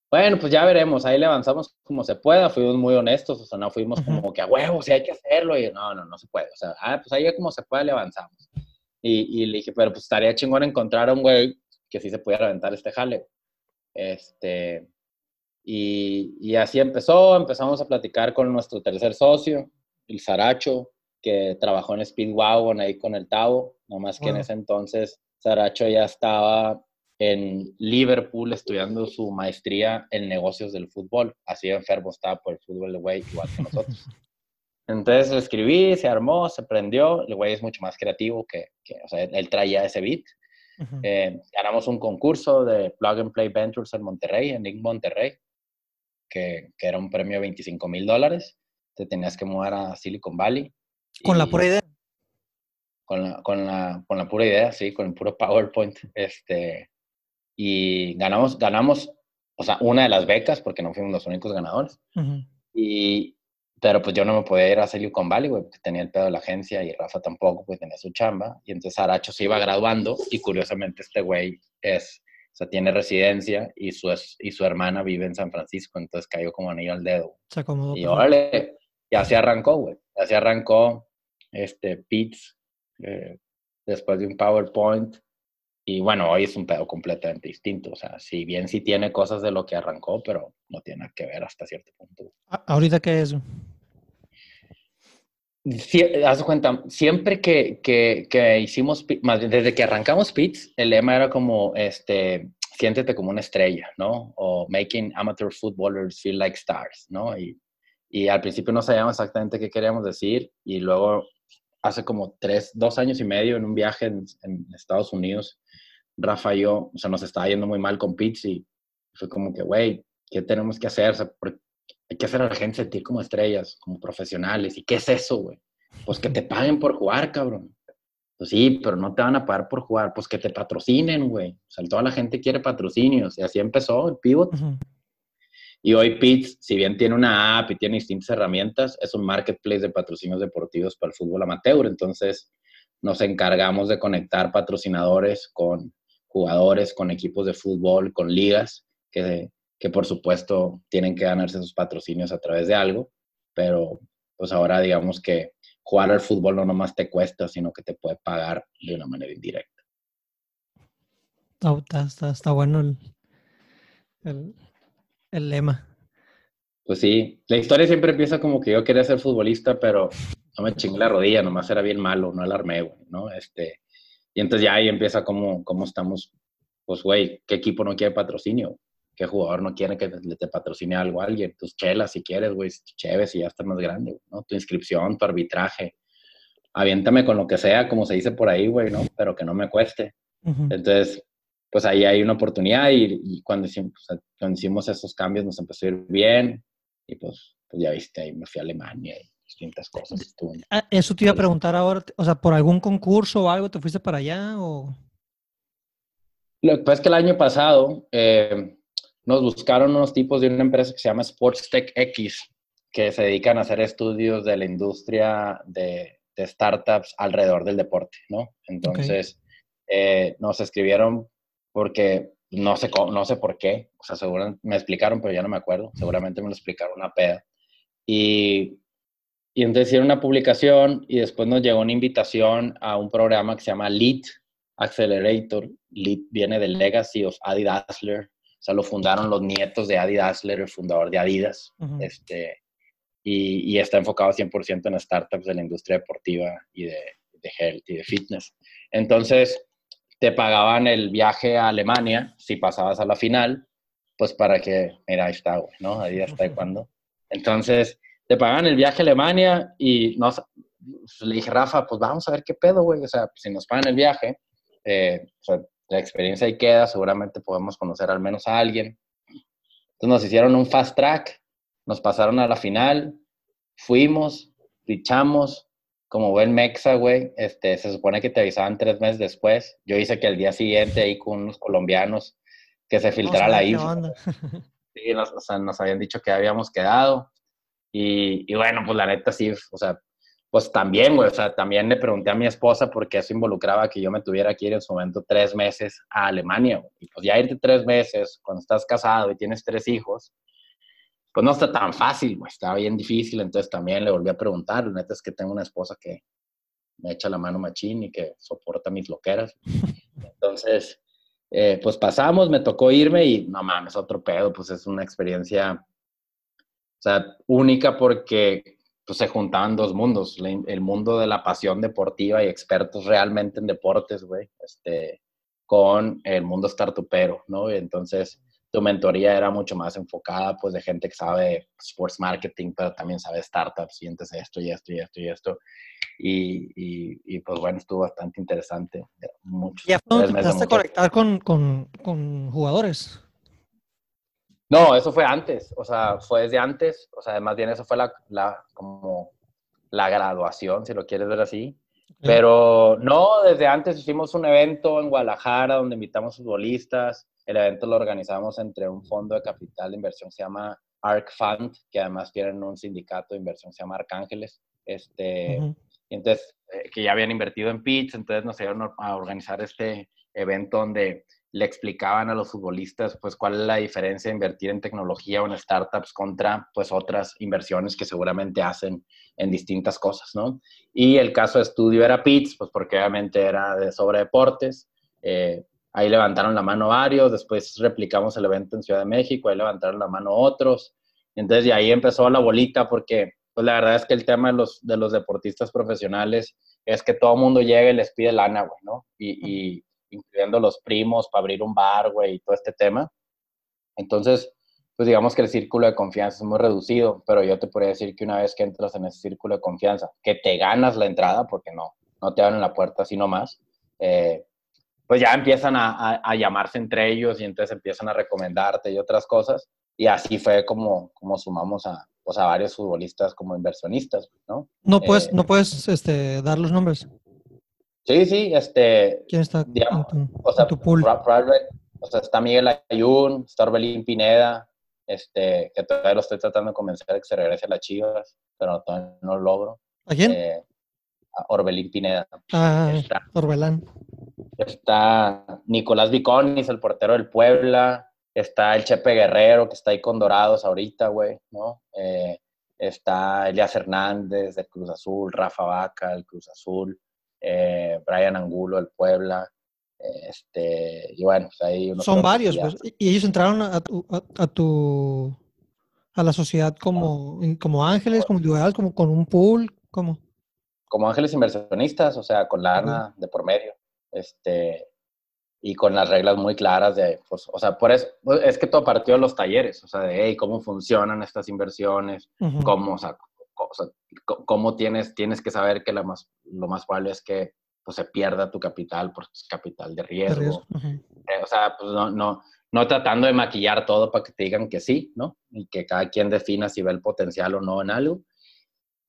Speaker 2: Bueno, pues ya veremos, ahí le avanzamos como se pueda, fuimos muy honestos, o sea, no fuimos como que a huevo, si hay que hacerlo, y no, no, no se puede, o sea, ah, pues ahí como se pueda le avanzamos. Y, y, le dije, pero pues estaría chingón encontrar a un güey que sí se pudiera aventar este jale. Este, y, así empezó, empezamos a platicar con nuestro tercer socio, el Saracho, que trabajó en Speedwagon ahí con el Tavo, nomás que en ese entonces Saracho ya estaba en Liverpool estudiando su maestría en negocios del fútbol, así enfermo estaba por el fútbol el güey, igual que nosotros. Entonces le escribí, se armó, se prendió, el güey es mucho más creativo que, o sea, él traía ese beat. Eh, ganamos un concurso de Plug and Play Ventures en Monterrey, en Nick Monterrey que, que era un premio de 25 mil dólares. Te tenías que mudar a Silicon Valley.
Speaker 1: ¿Con la pura idea?
Speaker 2: Con la, con, la, con la pura idea, sí, con el puro PowerPoint. Este, y ganamos, ganamos, o sea, una de las becas, porque no fuimos los únicos ganadores. y, pero pues yo no me podía ir a Silicon Valley, güey, porque tenía el pedo de la agencia y Rafa tampoco, pues tenía su chamba. Y entonces Aracho se iba graduando y curiosamente este güey es, o sea, tiene residencia y su, y su hermana vive en San Francisco, entonces cayó como anillo al dedo.
Speaker 1: Se acomodó.
Speaker 2: Y órale, ya se arrancó, güey. Ya se arrancó este Pitts eh, después de un PowerPoint. Y bueno, hoy es un pedo completamente distinto. O sea, si bien sí tiene cosas de lo que arrancó, pero no tiene nada que ver hasta cierto punto.
Speaker 1: ¿Ahorita qué es?
Speaker 2: haz cuenta, siempre que, que, que hicimos, más desde que arrancamos Pits, el lema era como, este, siéntete como una estrella, ¿no? O making amateur footballers feel like stars, ¿no? Y, y al principio no sabíamos exactamente qué queríamos decir y luego hace como tres, dos años y medio en un viaje en, en Estados Unidos, Rafa y yo, o sea, nos estaba yendo muy mal con Pits y fue como que, güey, ¿qué tenemos que hacer? O sea, hay que hacer a la gente sentir como estrellas, como profesionales. ¿Y qué es eso, güey? Pues que te paguen por jugar, cabrón. Pues sí, pero no te van a pagar por jugar. Pues que te patrocinen, güey. O sea, toda la gente quiere patrocinios. Y así empezó el pivot. Y hoy Pitts, si bien tiene una app y tiene distintas herramientas, es un marketplace de patrocinios deportivos para el fútbol amateur. Entonces, nos encargamos de conectar patrocinadores con jugadores, con equipos de fútbol, con ligas, que que por supuesto tienen que ganarse sus patrocinios a través de algo, pero pues ahora digamos que jugar al fútbol no nomás te cuesta, sino que te puede pagar de una manera indirecta.
Speaker 1: Está, está, bueno el, el, el, lema.
Speaker 2: Pues sí, la historia siempre empieza como que yo quería ser futbolista, pero no me chingué la rodilla, nomás era bien malo, no alarmé, ¿no? Este, y entonces ya ahí empieza como, cómo estamos, pues güey, ¿qué equipo no quiere patrocinio? ¿Qué jugador no quiere que le te patrocine algo a alguien? Tus chelas, si quieres, güey, chéves y ya estás más grande, ¿no? Tu inscripción, tu arbitraje. Aviéntame con lo que sea, como se dice por ahí, güey, ¿no? Pero que no me cueste. Entonces, pues ahí hay una oportunidad y, cuando, hicimos, cuando, hicimos, esos cambios nos empezó a ir bien y pues, pues ya viste, ahí me fui a Alemania y distintas cosas.
Speaker 1: Ah, eso te iba a preguntar ahora, o sea, ¿por algún concurso o algo te fuiste para allá o...?
Speaker 2: Lo que pasa es que el año pasado eh, nos buscaron unos tipos de una empresa que se llama Sports Tech X, que se dedican a hacer estudios de la industria de, startups alrededor del deporte, ¿no? Entonces, eh, nos escribieron porque no sé, no sé por qué, o sea, seguramente me explicaron, pero ya no me acuerdo, seguramente me lo explicaron una peda. Y, y entonces hicieron una publicación y después nos llegó una invitación a un programa que se llama Lead Accelerator. Lead viene del Legacy of Adi Dassler, o sea, lo fundaron los nietos de Adi Dassler, el fundador de Adidas. este, y, y, está enfocado 100% en startups de la industria deportiva y de, de health y de fitness. Entonces, te pagaban el viaje a Alemania si pasabas a la final, pues para que, mira, ahí está, güey, ¿no? Adidas está cuando. Entonces, te pagaban el viaje a Alemania y no, pues, le dije, Rafa, pues vamos a ver qué pedo, güey. O sea, si nos pagan el viaje, eh, o sea, la experiencia ahí queda, seguramente podemos conocer al menos a alguien. Entonces nos hicieron un fast track, nos pasaron a la final, fuimos, fichamos, como buen mexa, güey, este, se supone que te avisaban tres meses después. Yo hice que el día siguiente ahí con unos colombianos que se filtrara la info. Sí, nos, o sea, nos habían dicho que habíamos quedado. Y, y, bueno, pues la neta sí, o sea, pues también, güey, o sea, también le pregunté a mi esposa porque eso involucraba que yo me tuviera que ir en su momento tres meses a Alemania, güey. Y pues ya irte tres meses cuando estás casado y tienes tres hijos, pues no está tan fácil, güey, está bien difícil. Entonces también le volví a preguntar, la neta es que tengo una esposa que me echa la mano machín y que soporta mis loqueras. Entonces, eh, pues pasamos, me tocó irme y no mames, otro pedo, pues es una experiencia, sea, única porque pues se juntaban dos mundos, el mundo de la pasión deportiva y expertos realmente en deportes, güey, este, con el mundo startupero, ¿no? Y entonces tu mentoría era mucho más enfocada, pues, de gente que sabe sports marketing, pero también sabe startups y entonces esto y esto y esto y esto. Y, y, pues bueno, estuvo bastante interesante.
Speaker 1: Muchos, ¿Y te empezaste a conectar con, con, con jugadores?
Speaker 2: No, eso fue antes, o sea, fue desde antes, o sea, más bien eso fue la, la como la graduación, si lo quieres ver así. Pero no, desde antes hicimos un evento en Guadalajara donde invitamos futbolistas. El evento lo organizamos entre un fondo de capital de inversión que se llama Arc Fund, que además tienen un sindicato de inversión que se llama Arcángeles. Este, entonces, eh, que ya habían invertido en Pitts, entonces nos ayudaron a organizar este evento donde le explicaban a los futbolistas pues cuál es la diferencia de invertir en tecnología o en startups contra pues otras inversiones que seguramente hacen en distintas cosas, ¿no? Y el caso de estudio era Pitts, pues porque obviamente era de sobre deportes. Eh, ahí levantaron la mano varios, después replicamos el evento en Ciudad de México, ahí levantaron la mano otros. Entonces, de ahí empezó la bolita porque pues la verdad es que el tema de los, de los deportistas profesionales es que todo el mundo llega y les pide lana, güey, ¿no? y incluyendo los primos para abrir un bar, güey, y todo este tema. Entonces, pues digamos que el círculo de confianza es muy reducido, pero yo te podría decir que una vez que entras en ese círculo de confianza, que te ganas la entrada, porque no, no te abren la puerta así nomás, eh, pues ya empiezan a, a, llamarse entre ellos y entonces empiezan a recomendarte y otras cosas. Y así fue como, como sumamos a, pues a varios futbolistas como inversionistas, ¿no?
Speaker 1: No puedes, eh, no puedes este, dar los nombres.
Speaker 2: Sí, sí, este.
Speaker 1: ¿Quién está
Speaker 2: digamos, en, tu, o sea, pool? o sea, está Miguel Ayun, está Orbelín Pineda, este, que todavía lo estoy tratando de convencer de que se regrese a las Chivas, pero todavía no lo logro.
Speaker 1: ¿A quién? Eh,
Speaker 2: a Orbelín Pineda.
Speaker 1: Ah, está, Orbelán.
Speaker 2: Está Nicolás Viconis, el portero del Puebla. Está el Chepe Guerrero, que está ahí con Dorados ahorita, güey, ¿no? Eh, está Elias Hernández del Cruz Azul, Rafa Vaca del Cruz Azul eh, Brian Angulo del Puebla, este, y bueno, pues ahí
Speaker 1: Son varios, pues, y ellos entraron a tu, a, tu, a la sociedad como, como ángeles, como individual, como con un pool, como
Speaker 2: como ángeles inversionistas, o sea, con la ANA de por medio, este, y con las reglas muy claras de, pues, o sea, por eso, pues, es que todo partió de los talleres, o sea, de, hey, cómo funcionan estas inversiones, cómo, o sea, cómo tienes, tienes que saber que lo más, lo más probable es que pues, se pierda tu capital por capital de riesgo. Eh, o sea, pues no, no, no tratando de maquillar todo para que te digan que sí, ¿no? Y que cada quien defina si ve el potencial o no en algo.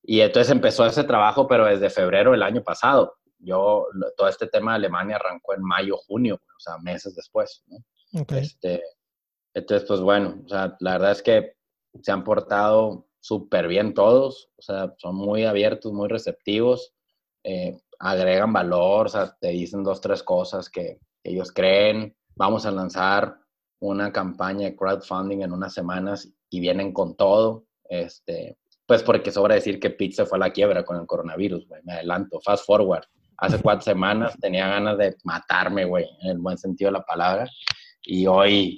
Speaker 2: Y entonces empezó ese trabajo, pero desde febrero del año pasado. Yo, todo este tema de Alemania arrancó en mayo, junio, o sea, meses después, ¿no? Este, entonces, pues bueno, o sea, la verdad es que se han portado súper bien todos, o sea, son muy abiertos, muy receptivos, eh, agregan valor, o sea, te dicen dos, tres cosas que ellos creen, vamos a lanzar una campaña de crowdfunding en unas semanas y vienen con todo, este, pues porque sobra decir que Pizza fue a la quiebra con el coronavirus, güey, me adelanto, fast forward. Hace cuatro semanas tenía ganas de matarme, güey, en el buen sentido de la palabra. Y hoy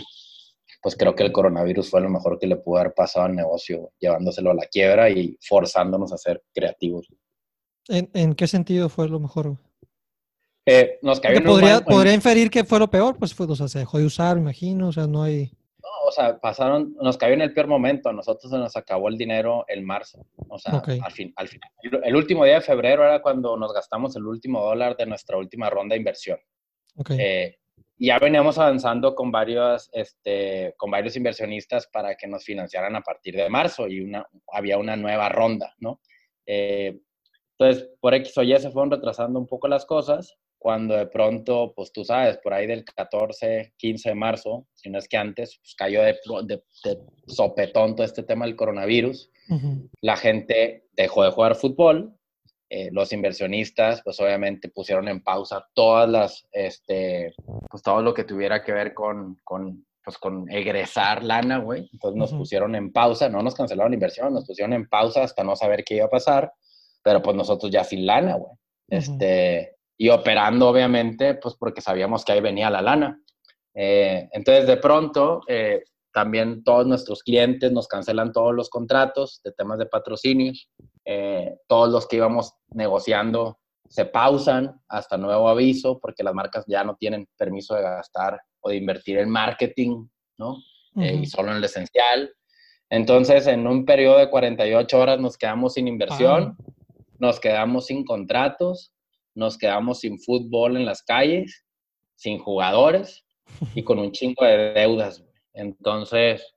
Speaker 2: pues creo que el coronavirus fue lo mejor que le pudo haber pasado al negocio, llevándoselo a la quiebra y forzándonos a ser creativos.
Speaker 1: ¿En, qué sentido fue lo mejor?
Speaker 2: Eh, nos cayó
Speaker 1: podría, podría inferir que fue lo peor, pues fue, o sea, se dejó de usar, imagino, o sea, no hay...
Speaker 2: No, o sea, pasaron, nos cayó en el peor momento, a nosotros se nos acabó el dinero el marzo, o sea, al, fin, al final. El último día de febrero era cuando nos gastamos el último dólar de nuestra última ronda de inversión.
Speaker 1: Okay.
Speaker 2: Eh, ya veníamos avanzando con varios, este, con varios inversionistas para que nos financiaran a partir de marzo y una, había una nueva ronda, ¿no? Eh, entonces, por X o Y se fueron retrasando un poco las cosas, cuando de pronto, pues tú sabes, por ahí del 14, 15 de marzo, si no es que antes, pues cayó de, de, sopetón todo este tema del coronavirus. La gente dejó de jugar fútbol, eh, los inversionistas, pues obviamente pusieron en pausa todas las, este, pues todo lo que tuviera que ver con, con pues con egresar lana, güey. Entonces nos pusieron en pausa, no nos cancelaron la inversión, nos pusieron en pausa hasta no saber qué iba a pasar, pero pues nosotros ya sin lana, güey. Este, y operando, obviamente, pues porque sabíamos que ahí venía la lana. Eh, entonces, de pronto, eh, también todos nuestros clientes nos cancelan todos los contratos de temas de patrocinios. Eh, todos los que íbamos negociando se pausan hasta nuevo aviso porque las marcas ya no tienen permiso de gastar o de invertir en marketing, ¿no? Eh, y solo en el esencial. Entonces, en un periodo de 48 horas nos quedamos sin inversión, ah. nos quedamos sin contratos, nos quedamos sin fútbol en las calles, sin jugadores y con un chingo de deudas. Entonces,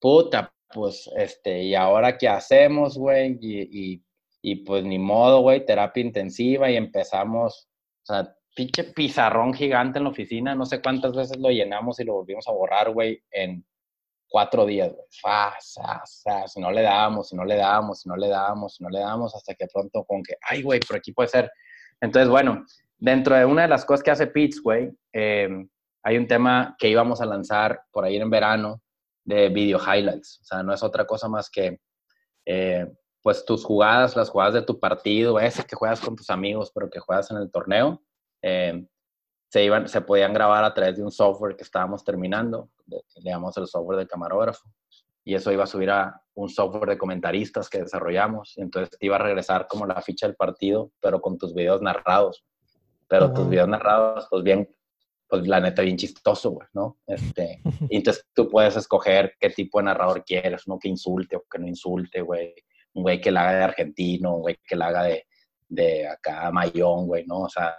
Speaker 2: puta, pues, este, ¿y ahora qué hacemos, güey? Y, y, pues ni modo, güey, terapia intensiva y empezamos, o sea, pinche pizarrón gigante en la oficina, no sé cuántas veces lo llenamos y lo volvimos a borrar, güey, en cuatro días, güey. Si no le dábamos, si no le dábamos, si no le dábamos, si no le dábamos, hasta que pronto con que, ay, güey, por aquí puede ser. Entonces, bueno, dentro de una de las cosas que hace Pitts, güey, em, hay un tema que íbamos a lanzar por ahí en verano de video highlights. O sea, no es otra cosa más que, eh, pues, tus jugadas, las jugadas de tu partido, ese que juegas con tus amigos, pero que juegas en el torneo. Eh, se, iban, se podían grabar a través de un software que estábamos terminando, le llamamos el software del camarógrafo, y eso iba a subir a un software de comentaristas que desarrollamos, y entonces te iba a regresar como la ficha del partido, pero con tus videos narrados, pero tus videos narrados, pues bien, pues la neta bien chistoso, güey, ¿no? Este, y entonces tú puedes escoger qué tipo de narrador quieres, uno que insulte o que no insulte, güey, un güey que la haga de argentino, un güey que la haga de, de acá Mayón, güey, ¿no? O sea,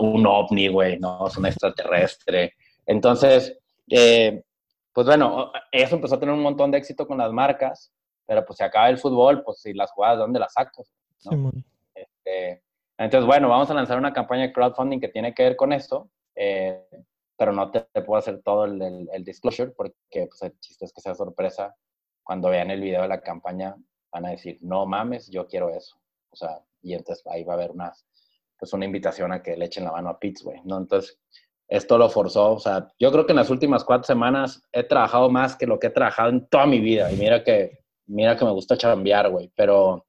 Speaker 2: un ovni, güey, ¿no? Es un extraterrestre. Entonces, eh, pues bueno, eso empezó a tener un montón de éxito con las marcas, pero pues se acaba el fútbol, pues si las jugadas, ¿dónde las saco? Este, entonces, bueno, vamos a lanzar una campaña de crowdfunding que tiene que ver con esto, eh, pero no te, puedo hacer todo el, el, disclosure porque pues, el chiste es que sea sorpresa. Cuando vean el video de la campaña van a decir, no mames, yo quiero eso. O sea, y entonces ahí va a haber unas pues una invitación a que le echen la mano a Pitts, güey, ¿no? Entonces, esto lo forzó, o sea, yo creo que en las últimas cuatro semanas he trabajado más que lo que he trabajado en toda mi vida, y mira que, mira que me gusta chambear, güey, pero,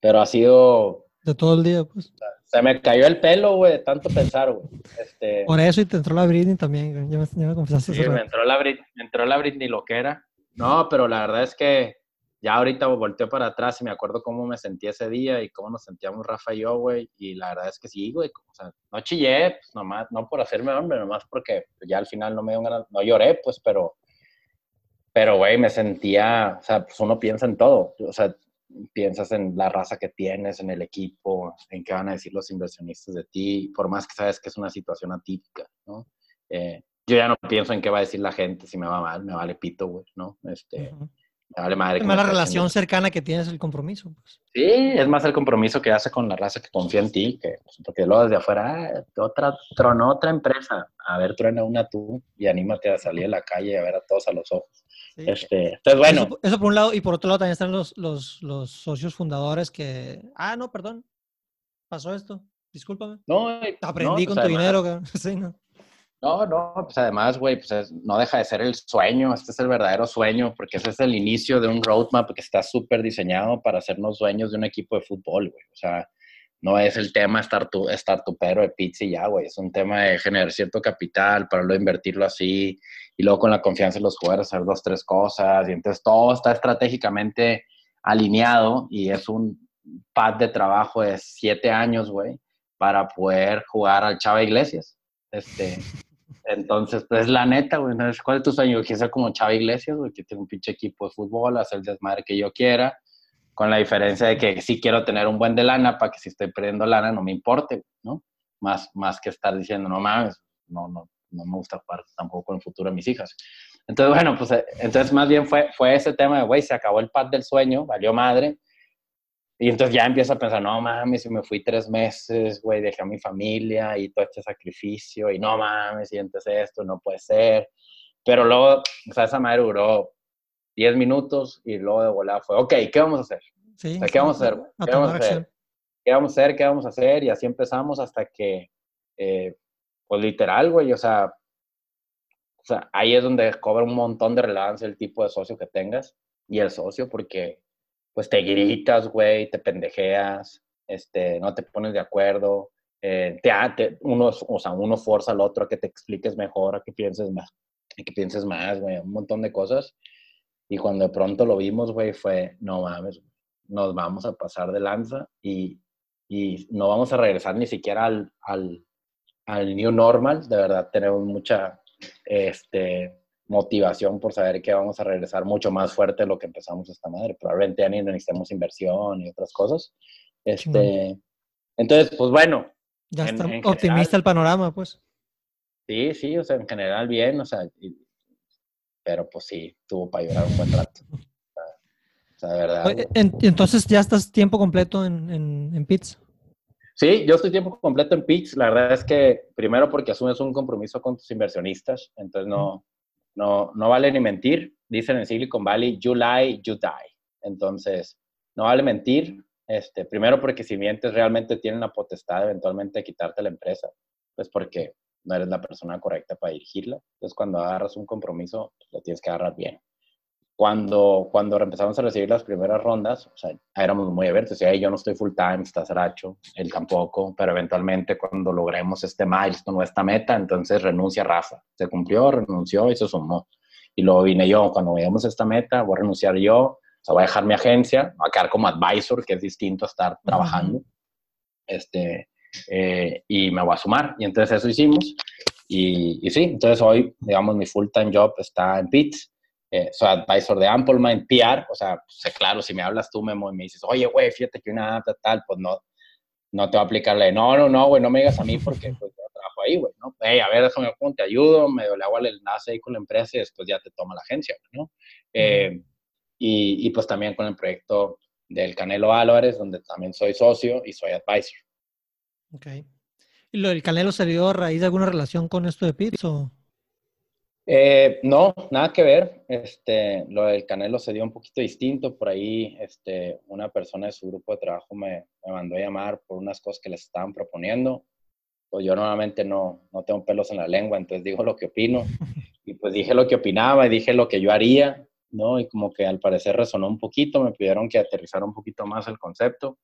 Speaker 2: pero ha sido...
Speaker 1: De todo el día, pues.
Speaker 2: Se me cayó el pelo, güey, de tanto pensar, güey. Este,
Speaker 1: Por eso y te entró la Britney también, güey. Ya me, ya me confesaste
Speaker 2: Sí, me entró, la Britney, me entró la Britney lo que era. No, pero la verdad es que ya ahorita volteo para atrás y me acuerdo cómo me sentí ese día y cómo nos sentíamos Rafa y yo, güey. Y la verdad es que sí, güey. O sea, no chillé, pues nomás, no por hacerme hombre, nomás porque ya al final no me dio ganas, no lloré, pues, pero, pero, güey, me sentía, o sea, pues uno piensa en todo. O sea, piensas en la raza que tienes, en el equipo, en qué van a decir los inversionistas de ti, por más que sabes que es una situación atípica, ¿no? Eh, yo ya no pienso en qué va a decir la gente si me va mal, me vale pito, güey, ¿no? Este,
Speaker 1: vale madre. Es más la relación cercana que tienes el compromiso. Pues.
Speaker 2: Sí, es más el compromiso que hace con la raza que confía en ti, que, porque luego desde afuera, ah, otra, tronó otra empresa. A ver, truena una tú y anímate a salir a la calle y a ver a todos a los ojos. Este, entonces, bueno.
Speaker 1: Eso, por un lado, y por otro lado también están los, los, los socios fundadores que, ah, no, perdón, pasó esto, discúlpame.
Speaker 2: No,
Speaker 1: aprendí con tu dinero. Sí, no.
Speaker 2: No, no, pues además, güey, pues no deja de ser el sueño, este es el verdadero sueño, porque ese es el inicio de un roadmap que está súper diseñado para hacernos dueños de un equipo de fútbol, güey. O sea, no es el tema estar tu, estar tu pero de pizza y ya, güey. Es un tema de generar cierto capital para luego invertirlo así y luego con la confianza de los jugadores hacer dos, tres cosas. Y entonces todo está estratégicamente alineado y es un pad de trabajo de siete años, güey, para poder jugar al Chava Iglesias. Este, entonces, pues la neta, güey. ¿Cuál es tu sueño? Quiero ser como Chava Iglesias, güey, que tengo un pinche equipo de fútbol, hacer el desmadre que yo quiera, con la diferencia de que sí quiero tener un buen de lana para que si estoy perdiendo lana no me importe, ¿no? Más, más que estar diciendo, no mames, no, no, no me gusta jugar tampoco con el futuro de mis hijas. Entonces, bueno, pues eh, entonces más bien fue, fue ese tema de, güey, se acabó el pad del sueño, valió madre, y entonces ya empiezo a pensar, no mames, si me fui tres meses, güey, dejé a mi familia y todo este sacrificio, y no mames, sientes esto, no puede ser. Pero luego, o sea, esa madre duró 10 minutos y luego de volada fue, ok, ¿qué vamos a hacer? Sí, ¿Qué vamos a hacer? ¿Qué vamos a hacer? ¿Qué vamos a hacer? ¿Qué vamos a hacer? Y así empezamos hasta que, eh, pues literal, güey, o sea, ahí es donde cobra un montón de relevancia el tipo de socio que tengas y el socio, porque pues te gritas, güey, te pendejeas, este, no te pones de acuerdo, eh, te, uno, o sea, uno forza al otro a que te expliques mejor, a que pienses más, a que pienses más, güey, un montón de cosas. Y cuando de pronto lo vimos, güey, fue, no mames, nos vamos a pasar de lanza y, y no vamos a regresar ni siquiera al, al new normal. De verdad, tenemos mucha, este, motivación por saber que vamos a regresar mucho más fuerte de lo que empezamos esta madre. Probablemente ya ni necesitamos inversión y otras cosas. Este, entonces, pues bueno.
Speaker 1: Ya está optimista el panorama, pues.
Speaker 2: Sí, sí, o sea, en general bien, o sea, pero pues sí, tuvo para llorar un buen rato. O sea, de verdad.
Speaker 1: entonces ya estás tiempo completo en, en, en PITS.
Speaker 2: Sí, yo estoy tiempo completo en PITS. La verdad es que primero porque asumes un compromiso con tus inversionistas, entonces no, no, no vale ni mentir. Dicen en Silicon Valley, you lie, you die. Entonces, no vale mentir. Este, primero porque si mientes realmente tienen la potestad eventualmente de quitarte la empresa. Pues porque no eres la persona correcta para dirigirla. Entonces, cuando agarras un compromiso, lo tienes que agarrar bien. Cuando, cuando empezamos a recibir las primeras rondas, o sea, éramos muy abiertos. O sea, yo no estoy full time, está Saracho, él tampoco, pero eventualmente cuando logremos este milestone o esta meta, entonces renuncia Rafa. Se cumplió, renunció y se sumó. Y luego vine yo, cuando veamos esta meta, voy a renunciar yo, o sea, voy a dejar mi agencia, voy a quedar como advisor, que es distinto a estar trabajando. Este, eh, y me voy a sumar. Y entonces eso hicimos. Y, y sí, entonces hoy, digamos, mi full-time job está en PITS. Eh, soy advisor de Amplemind, PR. O sea, pues, claro, si me hablas tú, Memo, y me dices, oye, güey, fíjate que una data tal, pues no, no te va a aplicarle. No, no, no, güey, no me digas a mí porque pues, yo trabajo ahí, güey, ¿no? Hey, a ver, déjame cómo te ayudo, me le hago el enlace ahí con la empresa y después ya te toma la agencia, ¿no? Eh, y, y, pues también con el proyecto del Canelo Álvarez, donde también soy socio y soy advisor.
Speaker 1: Ok. ¿Y lo del Canelo se dio a raíz de alguna relación con esto de Pitts o...?
Speaker 2: Eh, no, nada que ver. Este, lo del Canelo se dio un poquito distinto. Por ahí este, una persona de su grupo de trabajo me, me mandó a llamar por unas cosas que les estaban proponiendo. Pues yo normalmente no, no tengo pelos en la lengua, entonces digo lo que opino. Y pues dije lo que opinaba y dije lo que yo haría, ¿no? Y como que al parecer resonó un poquito, me pidieron que aterrizara un poquito más el concepto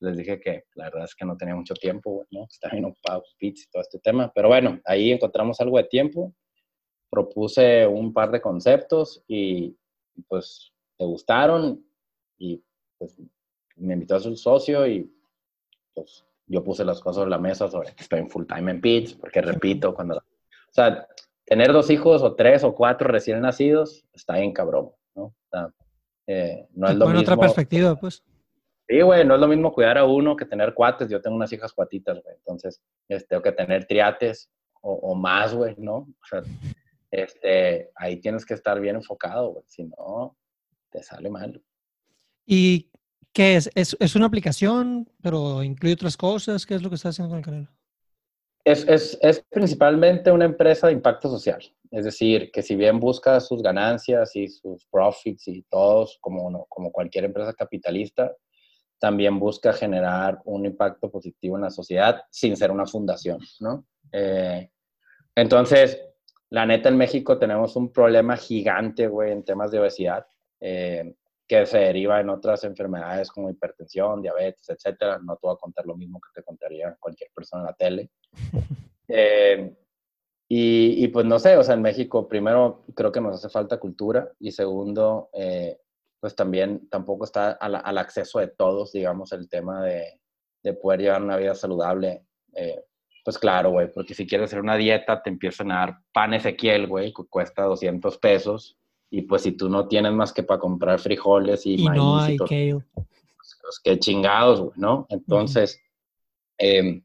Speaker 2: les dije que la verdad es que no tenía mucho tiempo, ¿no? Estaba bien ocupado pits y todo este tema. Pero bueno, ahí encontramos algo de tiempo. Propuse un par de conceptos y pues te gustaron y pues me invitó a su socio y pues yo puse las cosas sobre la mesa sobre que estoy en full time en pits, porque repito, cuando... O sea, tener dos hijos o tres o cuatro recién nacidos está bien cabrón, ¿no? O sea, eh, no es lo mismo.
Speaker 1: otra perspectiva, pues.
Speaker 2: Sí, güey, no es lo mismo cuidar a uno que tener cuates. Yo tengo unas hijas cuatitas, güey. Entonces, este, tengo que tener triates o, más, güey, ¿no? O sea, este, ahí tienes que estar bien enfocado, güey. Si no, te sale mal.
Speaker 1: ¿Y qué es? es? es? una aplicación, pero incluye otras cosas? ¿Qué es lo que estás haciendo con el Canelo?
Speaker 2: Es, es, es, principalmente una empresa de impacto social. Es decir, que si bien busca sus ganancias y sus profits y todos, como, como cualquier empresa capitalista, también busca generar un impacto positivo en la sociedad sin ser una fundación, ¿no? Eh, entonces, la neta, en México tenemos un problema gigante, güey, en temas de obesidad, eh, que se deriva en otras enfermedades como hipertensión, diabetes, etcétera. No te voy a contar lo mismo que te contaría cualquier persona en la tele. Eh, y, y, pues no sé, o sea, en México, primero, creo que nos hace falta cultura y segundo, pues también tampoco está al, acceso de todos, digamos, el tema de, de poder llevar una vida saludable. Eh, pues claro, güey, porque si quieres hacer una dieta, te empiezan a dar pan Ezequiel, güey, que cuesta 200 pesos. Y pues si tú no tienes más que para comprar frijoles y,
Speaker 1: y maíz no hay y
Speaker 2: pues, pues, qué chingados, güey, ¿no? Entonces, em,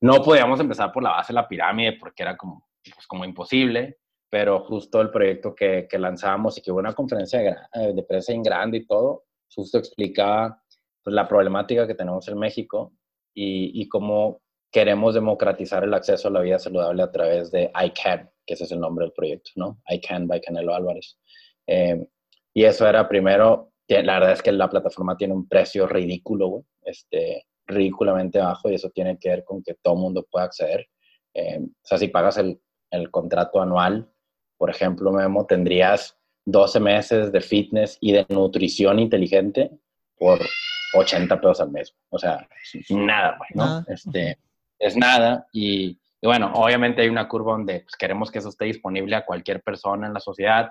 Speaker 2: no podíamos empezar por la base de la pirámide porque era como, pues, como imposible pero justo el proyecto que, que lanzamos y que hubo una conferencia de, eh, de prensa en grande y todo, justo explicaba pues, la problemática que tenemos en México y, y, cómo queremos democratizar el acceso a la vida saludable a través de ICANN, que ese es el nombre del proyecto, ¿no? ICANN by Canelo Álvarez. Eh, y eso era primero, la verdad es que la plataforma tiene un precio ridículo, este, ridículamente bajo y eso tiene que ver con que todo mundo pueda acceder. Eh, o sea, si pagas el, el contrato anual, por ejemplo, Memo, tendrías 12 meses de fitness y de nutrición inteligente por 80 pesos al mes. O sea, nada, güey, ¿no? Este, es nada. Y, bueno, obviamente hay una curva donde pues, queremos que eso esté disponible a cualquier persona en la sociedad.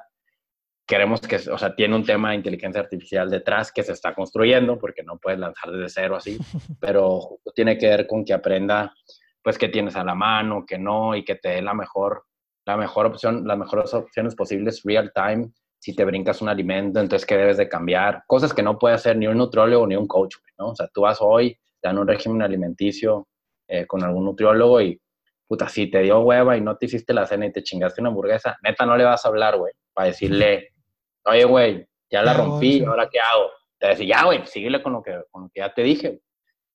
Speaker 2: Queremos que, o sea, tiene un tema de inteligencia artificial detrás que se está construyendo, porque no puedes lanzar desde cero así, pero tiene que ver con que aprenda, pues, qué tienes a la mano, que no, y que te dé la mejor la mejor opción, las mejores opciones posibles real time. Si te brincas un alimento, entonces, ¿qué debes de cambiar? Cosas que no puede hacer ni un nutriólogo ni un coach, ¿no? O sea, tú vas hoy, te dan un régimen alimenticio eh, con algún nutriólogo y, puta, si te dio hueva y no te hiciste la cena y te chingaste una hamburguesa, neta, no le vas a hablar, güey, para decirle, oye, güey, ya la rompí, ¿ahora qué hago? Te decir, ya, güey, síguele con lo, que, con lo que ya te dije.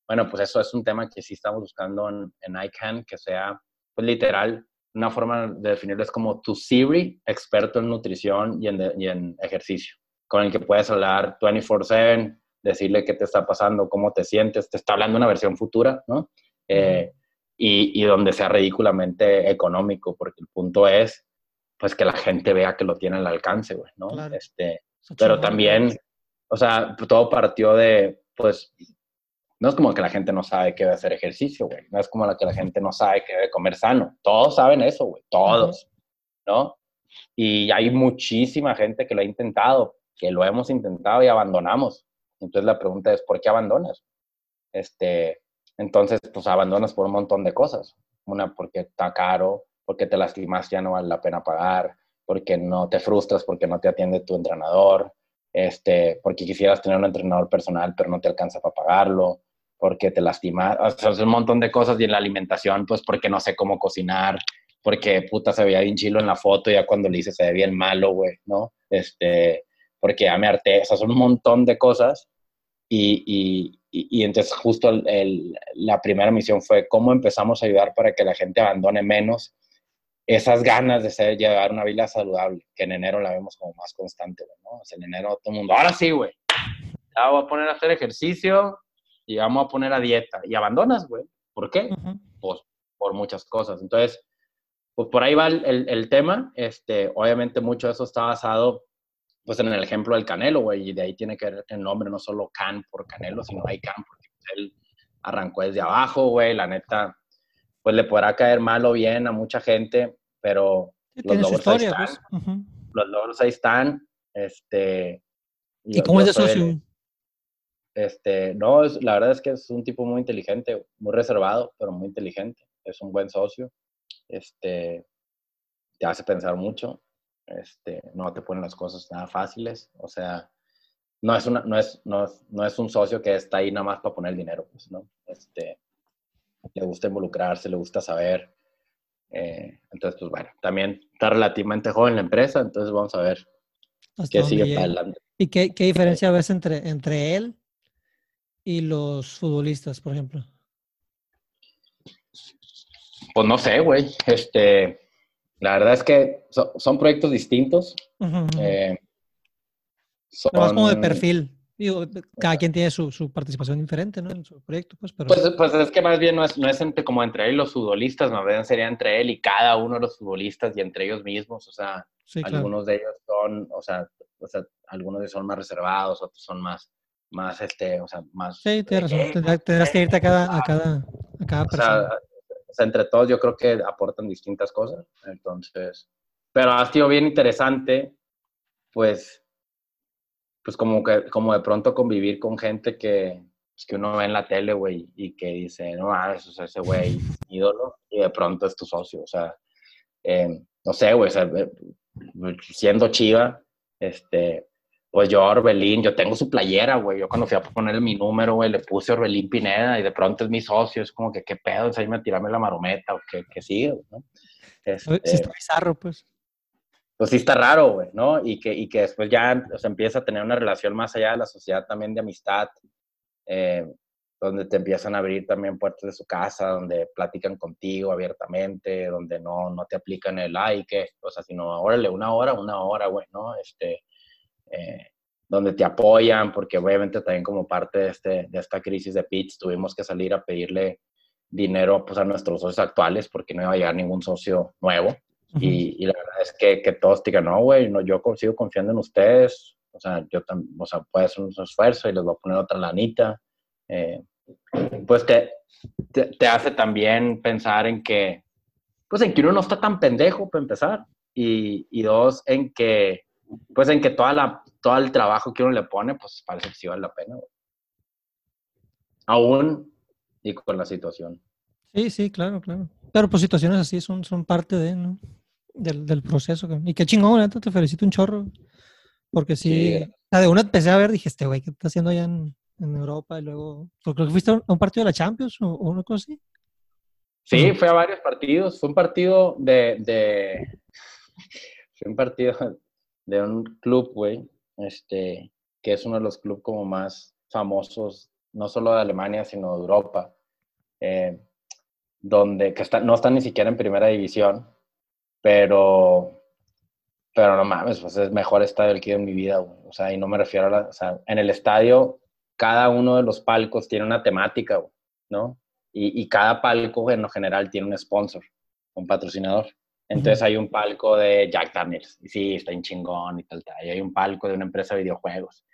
Speaker 2: Bueno, pues eso es un tema que sí estamos buscando en, en ICANN, que sea, pues literal, una forma de definirlo es como tu Siri, experto en nutrición y en, y en ejercicio, con el que puedes hablar 24/7, decirle qué te está pasando, cómo te sientes, te está hablando una versión futura, ¿no? Eh, y, y, donde sea ridículamente económico, porque el punto es, pues, que la gente vea que lo tiene al alcance, güey, ¿no? Este, pero también, o sea, todo partió de, pues, no es como que la gente no sabe que debe hacer ejercicio, güey. No es como que la gente no sabe que debe comer sano. Todos saben eso, güey. Todos, ¿no? Y hay muchísima gente que lo ha intentado, que lo hemos intentado y abandonamos. Entonces la pregunta es, ¿por qué abandonas? Este, entonces, pues abandonas por un montón de cosas. Una, porque está caro, porque te lastimas, ya no vale la pena pagar, porque no te frustras, porque no te atiende tu entrenador, este, porque quisieras tener un entrenador personal, pero no te alcanza para pagarlo, porque te lastimas, o sea, un montón de cosas y en la alimentación, pues porque no sé cómo cocinar, porque puta se veía bien chilo en la foto ya cuando le hice se ve bien malo, güey, ¿no? Este, porque ya me harté, o son un montón de cosas y, y, entonces justo el, la primera misión fue cómo empezamos a ayudar para que la gente abandone menos esas ganas de ser, llevar una vida saludable, que en enero la vemos como más constante, ¿no? O sea, en enero todo el mundo, ahora sí, güey, ya voy a poner a hacer ejercicio y vamos a poner a dieta. Y abandonas, güey. ¿Por qué? Pues por muchas cosas. Entonces, pues por ahí va el, el, tema. Este, obviamente mucho de eso está basado pues en el ejemplo del Canelo, güey, y de ahí tiene que ver el nombre, no solo Can por Canelo, sino hay Can porque él arrancó desde abajo, güey, la neta, pues le podrá caer mal o bien a mucha gente, pero los logros ahí están. Pues. Los logros ahí están. Este,
Speaker 1: ¿Y, cómo es de socio?
Speaker 2: este, no, es, la verdad es que es un tipo muy inteligente, muy reservado, pero muy inteligente. Es un buen socio. Este, te hace pensar mucho. Este, no te ponen las cosas nada fáciles. O sea, no es, una, no es, no es, no es un socio que está ahí nada más para poner dinero, pues, ¿no? Este, le gusta involucrarse, le gusta saber. Eh, entonces, pues bueno, también está relativamente joven la empresa, entonces vamos a ver qué sigue para adelante.
Speaker 1: ¿Y qué, qué, diferencia ves entre, entre él y los futbolistas, por ejemplo?
Speaker 2: Pues no sé, güey. Este, la verdad es que son proyectos distintos.
Speaker 1: Eh, son... más como de perfil. Digo, cada quien tiene su, su, participación diferente, ¿no? En su proyecto, pues, pero...
Speaker 2: Pues, pues es que más bien no es, no es entre, como entre él y los futbolistas, más bien sería entre él y cada uno de los futbolistas y entre ellos mismos, o sea, algunos de ellos son, o sea, o sea, algunos de ellos son más reservados, otros son más, más, este, o sea, más...
Speaker 1: Sí, tienes razón, tendrás, que irte a cada, a cada, a cada persona.
Speaker 2: O sea, entre todos yo creo que aportan distintas cosas, entonces... Pero ha sido bien interesante, pues pues como que, como de pronto convivir con gente que, pues, que uno ve en la tele, güey, y que dice, no, ah, eso es ese güey ídolo, y de pronto es tu socio, o sea, eh, no sé, güey, eh, siendo chiva, este, pues yo Orbelín, yo tengo su playera, güey, yo cuando fui a poner mi número, güey, le puse Orbelín Pineda, y de pronto es mi socio, es como que, ¿qué pedo? O ahí me tirame la marometa, o qué, qué sigue, ¿no?
Speaker 1: Este, sí, está bizarro, pues
Speaker 2: pues sí está raro, güey, ¿no? Y que, y que después ya se empieza a tener una relación más allá de la sociedad también de amistad, eh, donde te empiezan a abrir también puertas de su casa, donde platican contigo abiertamente, donde no, no te aplican el like, o sea, sino, órale, una hora, una hora, güey, ¿no? Este, eh, donde te apoyan, porque obviamente también como parte de, este, de esta crisis de pitch tuvimos que salir a pedirle dinero pues, a nuestros socios actuales porque no iba a llegar ningún socio nuevo y, la verdad es que, que todos digan, no, güey, no, yo sigo confiando en ustedes, o sea, yo también, o sea, puede hacer un esfuerzo y les voy a poner otra lanita. Eh, pues te, te, hace también pensar en que, pues en que uno no está tan pendejo para empezar. Y, y dos, en que, pues en que toda la, todo el trabajo que uno le pone, pues parece que sí vale la pena. Aún y con la situación.
Speaker 1: Sí, sí, claro, claro. Pero pues situaciones así son, son parte de, ¿no? del, del proceso. Y qué chingón, te felicito un chorro. Porque sí, de una empecé a ver, dije, este güey, ¿qué está haciendo allá en, en Europa? Y luego, creo que fuiste a un partido de la Champions o, una cosa así.
Speaker 2: Sí, fue a varios partidos. Fue un partido de, de fue un partido de un club, güey, este, que es uno de los clubes como más famosos, no solo de Alemania, sino de Europa, eh, donde que está, no están ni siquiera en primera división, pero, pero no mames, pues es mejor estadio que en mi vida, O sea, y no me refiero a la, o sea, en el estadio, cada uno de los palcos tiene una temática, ¿no? Y, y cada palco en lo general tiene un sponsor, un patrocinador. Entonces hay un palco de Jack Daniels, y sí, está en chingón y tal, tal. Y hay un palco de una empresa de videojuegos.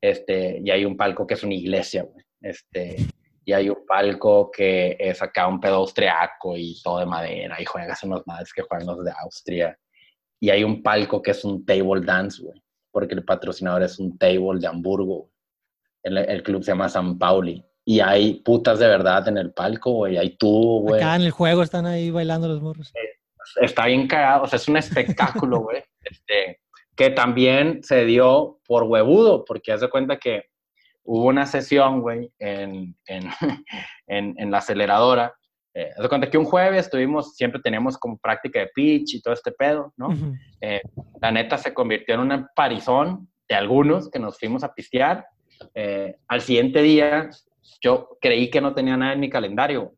Speaker 2: Este, y hay un palco que es una iglesia, güey. Este, y hay un palco que es acá un pedo austriaco y todo de madera, y juegas en los madres que juegan los de Austria. Y hay un palco que es un table dance, güey, porque el patrocinador es un table de Hamburgo. El, el club se llama San Pauli. Y hay putas de verdad en el palco, güey. Hay tú, güey.
Speaker 1: Acá en el juego están ahí bailando los morros.
Speaker 2: Está bien cagado, o sea, es un espectáculo, güey. Este, que también se dio por huevudo, porque haz de cuenta que hubo una sesión, güey, en, en, en, la aceleradora. Eh, haz de cuenta que un jueves estuvimos, siempre teníamos como práctica de pitch y todo este pedo, ¿no? Eh, la neta se convirtió en un parizón de algunos que nos fuimos a pistear. Eh, al siguiente día, yo creí que no tenía nada en mi calendario,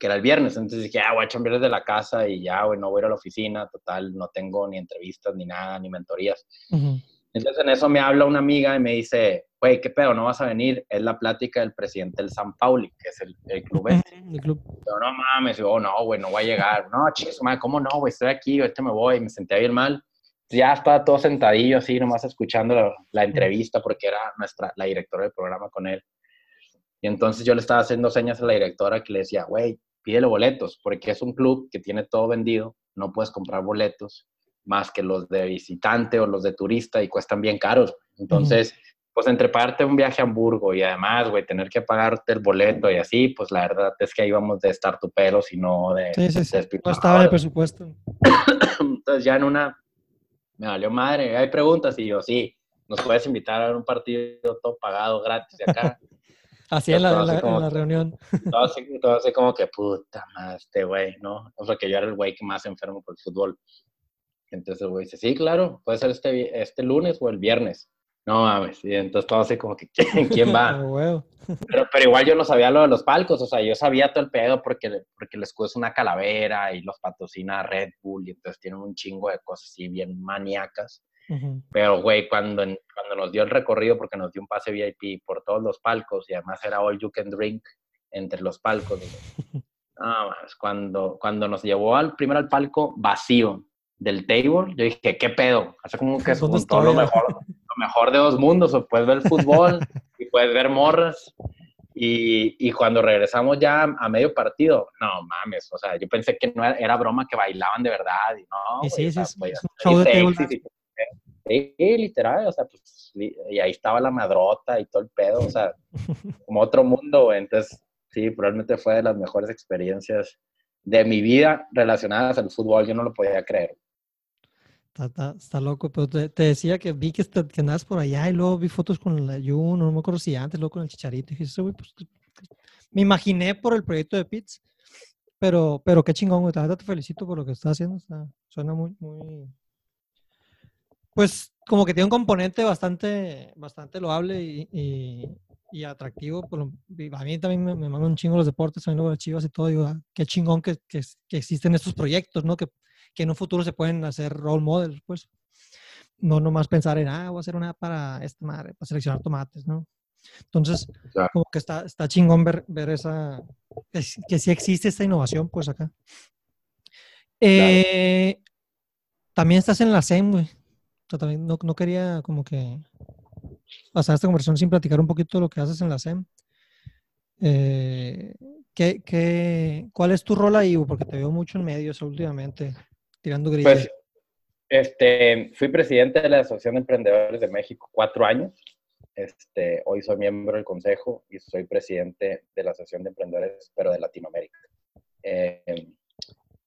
Speaker 2: que era el viernes. Entonces dije, ah, voy a chambear desde la casa y ya, güey, no voy a ir a la oficina. Total, no tengo ni entrevistas, ni nada, ni mentorías. Entonces en eso me habla una amiga y me dice, güey, ¿qué pedo? ¿No vas a venir? Es la plática del presidente del San Pauli, que es el, club este. El club. Yo, no mames, yo, no, güey, no voy a llegar. No, chicos, ¿cómo no, güey? Estoy aquí, este me voy. Me sentía bien mal. Ya estaba todo sentadillo así, nomás escuchando la, la entrevista porque era nuestra, la directora del programa con él. Y entonces yo le estaba haciendo señas a la directora que le decía, güey, pídele boletos, porque es un club que tiene todo vendido, no puedes comprar boletos más que los de visitante o los de turista y cuestan bien caros. Entonces, pues entre pagarte un viaje a Hamburgo y además, güey, tener que pagarte el boleto y así, pues la verdad es que íbamos de estar tu pelo, sino de...
Speaker 1: Sí, sí, sí. no estaba el presupuesto.
Speaker 2: Entonces ya en una, me valió madre, hay preguntas y yo, sí, nos puedes invitar a un partido todo pagado gratis de acá.
Speaker 1: Así en la, la, reunión.
Speaker 2: Todo así, todo así, como que, puta madre, este güey, ¿no? O sea, que yo era el güey que más enfermo por el fútbol. Entonces el güey dice, sí, claro, puede ser este, este lunes o el viernes. No mames, y entonces todo así como que, ¿quién va? Oh, pero, pero, igual yo no sabía lo de los palcos, o sea, yo sabía todo el pedo porque, porque el escudo es una calavera y los patrocina Red Bull y entonces tienen un chingo de cosas así bien maníacas. Pero, güey, cuando, cuando nos dio el recorrido, porque nos dio un pase VIP por todos los palcos y además era all you can drink entre los palcos, no, cuando, cuando nos llevó al primero al palco vacío del table, yo dije, ¿qué pedo? Hace como que es todo lo mejor, lo mejor de dos mundos, o puedes ver fútbol y puedes ver morras. Y, y, cuando regresamos ya a medio partido, no mames, o sea, yo pensé que no era, era broma que bailaban de verdad y no, sí, sí, sí, Sí, literal, o sea, pues, y ahí estaba la madrota y todo el pedo, o sea, como otro mundo, Entonces, sí, probablemente fue de las mejores experiencias de mi vida relacionadas al fútbol, yo no lo podía creer.
Speaker 1: Está, loco, pero te, decía que vi que, que, andabas por allá y luego vi fotos con la Jun, no me acuerdo si antes, luego con el Chicharito, y dije, pues, me imaginé por el proyecto de Pits, pero, pero qué chingón, güey, te felicito por lo que estás haciendo, suena muy, muy, pues como que tiene un componente bastante, bastante loable y, y, atractivo. Por a mí también me, me mandan un chingo los deportes, también lo de Chivas y todo. Digo, ah, qué chingón que, que, existen estos proyectos, ¿no? Que, que, en un futuro se pueden hacer role models, pues. No nomás pensar en, ah, voy a hacer una para esta madre, para seleccionar tomates, ¿no? Entonces, como que está, está chingón ver, ver esa, que sí existe esta innovación, pues acá. Eh, también estás en la SEM, güey no, no quería como que pasar esta conversación sin platicar un poquito de lo que haces en la SEM. Eh, ¿qué, qué, cuál es tu rol ahí? Porque te veo mucho en medios últimamente, tirando grillas. Pues,
Speaker 2: este, fui presidente de la Asociación de Emprendedores de México cuatro años. Este, hoy soy miembro del consejo y soy presidente de la Asociación de Emprendedores, pero de Latinoamérica. Eh,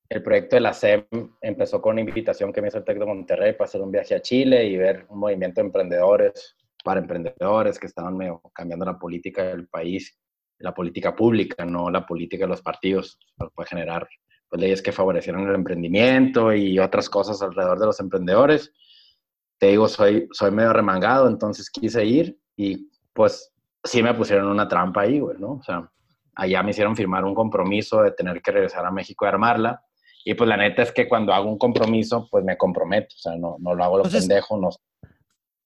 Speaker 2: el proyecto de la SEM empezó con una invitación que me hizo el TEC de Monterrey para hacer un viaje a Chile y ver un movimiento de emprendedores para emprendedores que estaban medio cambiando la política del país, la política pública, no la política de los partidos, para generar pues, leyes que favorecieran el emprendimiento y otras cosas alrededor de los emprendedores. Te digo, soy, soy medio remangado, entonces quise ir y pues sí me pusieron una trampa ahí, güey, ¿no? O sea, allá me hicieron firmar un compromiso de tener que regresar a México y armarla Y pues la neta es que cuando hago un compromiso, pues me comprometo, o sea, no, no lo hago lo pendejo, no.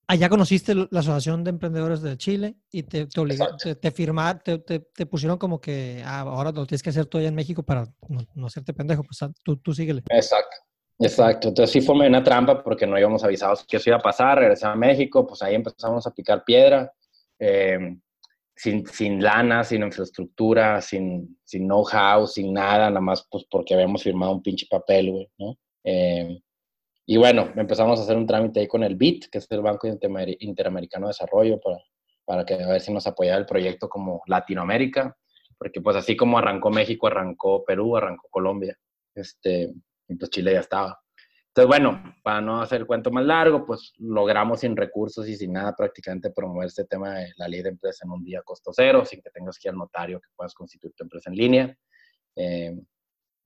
Speaker 1: Allá conociste la Asociación de Emprendedores de Chile y te, te, te, te, firmar, te, te, pusieron como que ah, ahora lo tienes que hacer tú allá en México para no, no hacerte pendejo, pues ah, tú, tú síguele.
Speaker 2: Exacto. Exacto, entonces sí fue una trampa porque no íbamos avisados que eso iba a pasar, regresé a México, pues ahí empezamos a picar piedra, eh, sin, sin lana, sin infraestructura, sin, sin know-how, sin nada, nada más pues porque habíamos firmado un pinche papel, güey, ¿no? Eh, y bueno, empezamos a hacer un trámite ahí con el BIT, que es el Banco Interamericano de Desarrollo, para, para que a ver si nos apoyaba el proyecto como Latinoamérica, porque pues así como arrancó México, arrancó Perú, arrancó Colombia, este, y pues Chile ya estaba. Entonces, bueno, para no hacer el cuento más largo, pues logramos sin recursos y sin nada prácticamente promover este tema de la ley de empresa en un día costo cero, sin que tengas que ir al notario que puedas constituir tu empresa en línea. Eh,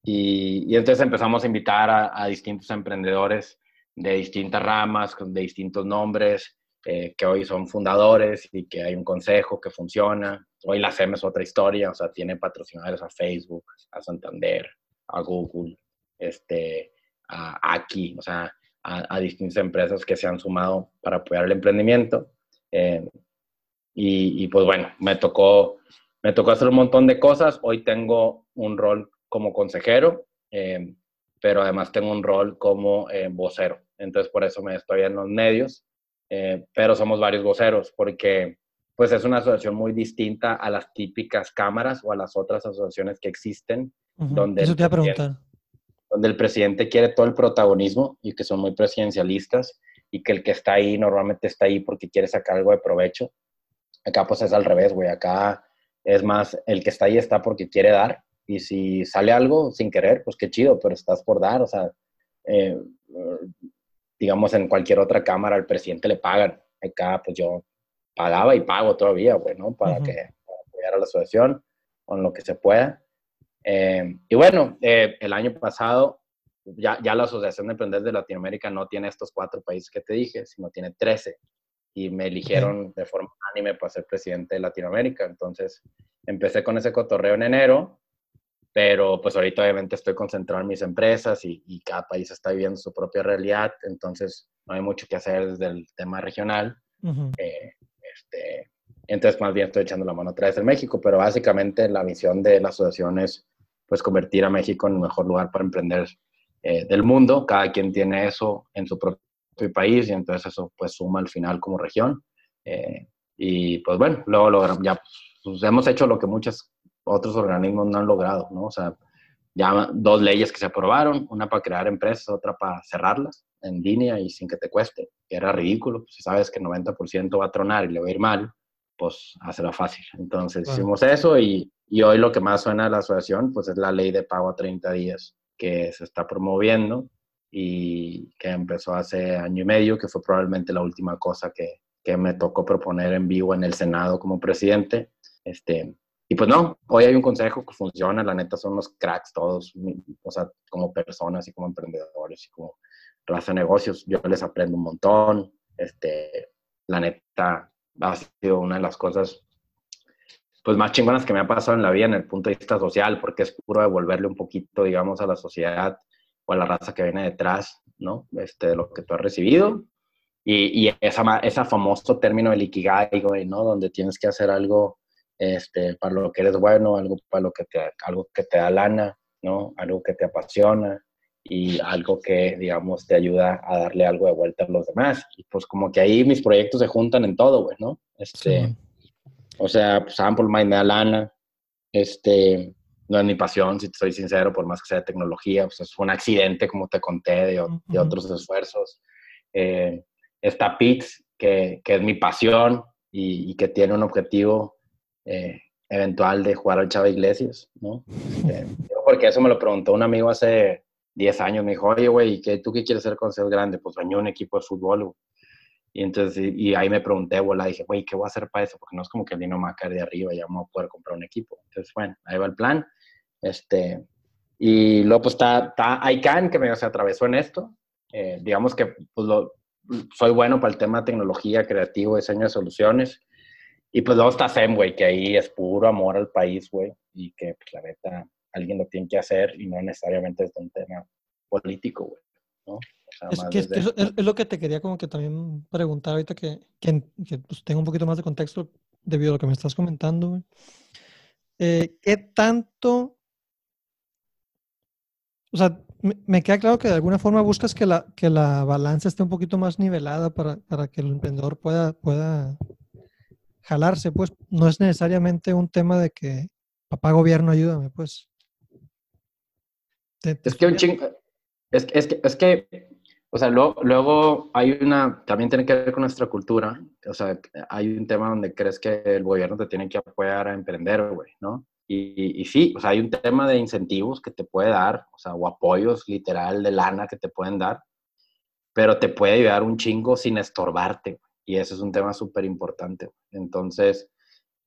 Speaker 2: y, y, entonces empezamos a invitar a, distintos emprendedores de distintas ramas, de distintos nombres, eh, que hoy son fundadores y que hay un consejo que funciona. Hoy la SEM es otra historia, o sea, tiene patrocinadores a Facebook, a Santander, a Google, este, a, aquí, o sea, a, distintas empresas que se han sumado para apoyar el emprendimiento. Eh, y, pues bueno, me tocó, me tocó hacer un montón de cosas. Hoy tengo un rol como consejero, eh, pero además tengo un rol como eh, vocero. Entonces por eso me estoy en los medios, pero somos varios voceros porque pues es una asociación muy distinta a las típicas cámaras o a las otras asociaciones que existen. donde
Speaker 1: eso te iba a preguntar
Speaker 2: donde el presidente quiere todo el protagonismo y que son muy presidencialistas y que el que está ahí normalmente está ahí porque quiere sacar algo de provecho. Acá pues es al revés, güey. Acá es más, el que está ahí está porque quiere dar y si sale algo sin querer, pues qué chido, pero estás por dar. O sea, eh, digamos en cualquier otra cámara al presidente le pagan. Acá pues yo pagaba y pago todavía, güey, ¿no? Para que para apoyar a la asociación con lo que se pueda. Eh, y bueno, eh, el año pasado ya, ya, la Asociación de Emprendedores de Latinoamérica no tiene estos cuatro países que te dije, sino tiene 13. Y me eligieron de forma unánime para ser presidente de Latinoamérica. Entonces, empecé con ese cotorreo en enero, pero pues ahorita obviamente estoy concentrado en mis empresas y, y cada país está viviendo su propia realidad. Entonces, no hay mucho que hacer desde el tema regional. eh, este, entonces, más bien estoy echando la mano otra vez en México, pero básicamente la misión de la asociación es pues convertir a México en el mejor lugar para emprender eh, del mundo. Cada quien tiene eso en su propio país y entonces eso pues suma al final como región. Eh, y pues bueno, luego logramos, ya pues, hemos hecho lo que muchos otros organismos no han logrado, ¿no? O sea, ya dos leyes que se aprobaron, una para crear empresas, otra para cerrarlas en línea y sin que te cueste, era ridículo, si sabes que el 90% va a tronar y le va a ir mal, pues hacerlo fácil. Entonces hicimos eso y, y, hoy lo que más suena a la asociación pues es la ley de pago a 30 días que se está promoviendo y que empezó hace año y medio, que fue probablemente la última cosa que, que me tocó proponer en vivo en el Senado como presidente. Este, y pues no, hoy hay un consejo que funciona, la neta son los cracks todos, o sea, como personas y como emprendedores y como raza de negocios, yo les aprendo un montón, este, la neta, ha sido una de las cosas pues más chingonas que me ha pasado en la vida en el punto de vista social, porque es puro devolverle un poquito, digamos, a la sociedad o a la raza que viene detrás, ¿no? Este, de lo que tú has recibido. Y, y esa, ese famoso término del ikigai, ¿no? Donde tienes que hacer algo este, para lo que eres bueno, algo para lo que te, algo que te da lana, ¿no? Algo que te apasiona, y algo que, digamos, te ayuda a darle algo de vuelta a los demás. Y pues como que ahí mis proyectos se juntan en todo, güey, ¿no? Este, O sea, pues Ample Mind me da lana, este, no es mi pasión, si te soy sincero, por más que sea de tecnología, pues es un accidente, como te conté, de, de otros esfuerzos. Eh, está PITS, que, que, es mi pasión y, y, que tiene un objetivo eh, eventual de jugar al Chava Iglesias, ¿no? Este, porque eso me lo preguntó un amigo hace 10 años, me dijo, oye, güey, ¿qué, ¿tú qué quieres hacer cuando seas grande? Pues bañó un equipo de fútbol, Y entonces, y ahí me pregunté, bola, dije, güey, ¿qué voy a hacer para eso? Porque no es como que el dinero me va a caer de arriba ya vamos a poder comprar un equipo. Entonces, bueno, ahí va el plan. Este, y luego pues está, está ICANN, que me se atravesó en esto. Eh, digamos que pues, lo, soy bueno para el tema de tecnología, creativo, diseño de soluciones. Y pues luego está SEM, güey, que ahí es puro amor al país, güey. Y que, pues, la neta, que hacer y no necesariamente es un tema político, güey. ¿no?
Speaker 1: es, que, es, lo que te quería como que también preguntar ahorita que, que, pues, tengo un poquito más de contexto debido a lo que me estás comentando. Güey. Eh, ¿Qué tanto o sea, me, queda claro que de alguna forma buscas que la, que la balanza esté un poquito más nivelada para, para, que el emprendedor pueda, pueda jalarse, pues no es necesariamente un tema de que papá gobierno ayúdame, pues.
Speaker 2: Es que un chingo, es, es, que, es que, o sea, luego, luego hay una, también tiene que ver con nuestra cultura, o sea, hay un tema donde crees que el gobierno te tiene que apoyar a emprender, güey, ¿no? Y, sí, o sea, hay un tema de incentivos que te puede dar, o sea, o apoyos literal de lana que te pueden dar, pero te puede ayudar un chingo sin estorbarte. Y eso es un tema súper importante. Entonces,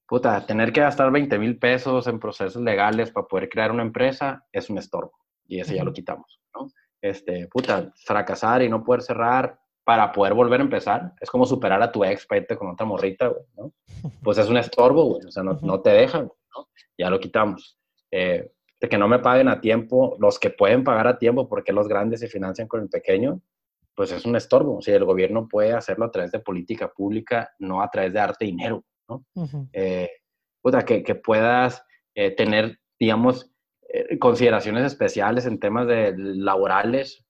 Speaker 2: puta, tener que gastar 20 mil pesos en procesos legales para poder crear una empresa es un estorbo. Y eso ya lo quitamos, ¿no? Este, puta, fracasar y no poder cerrar para poder volver a empezar es como superar a tu ex para con otra morrita, güey, ¿no? Pues es un estorbo, güey. O sea, no, no te dejan ya lo quitamos. Eh, de que no me paguen a tiempo, los que pueden pagar a tiempo, porque los grandes se financian con el pequeño, pues es un estorbo. Si el gobierno puede hacerlo a través de política pública, no a través de arte y dinero, ¿no? Eh, que, que, puedas eh, tener, digamos, consideraciones especiales en temas de laborales,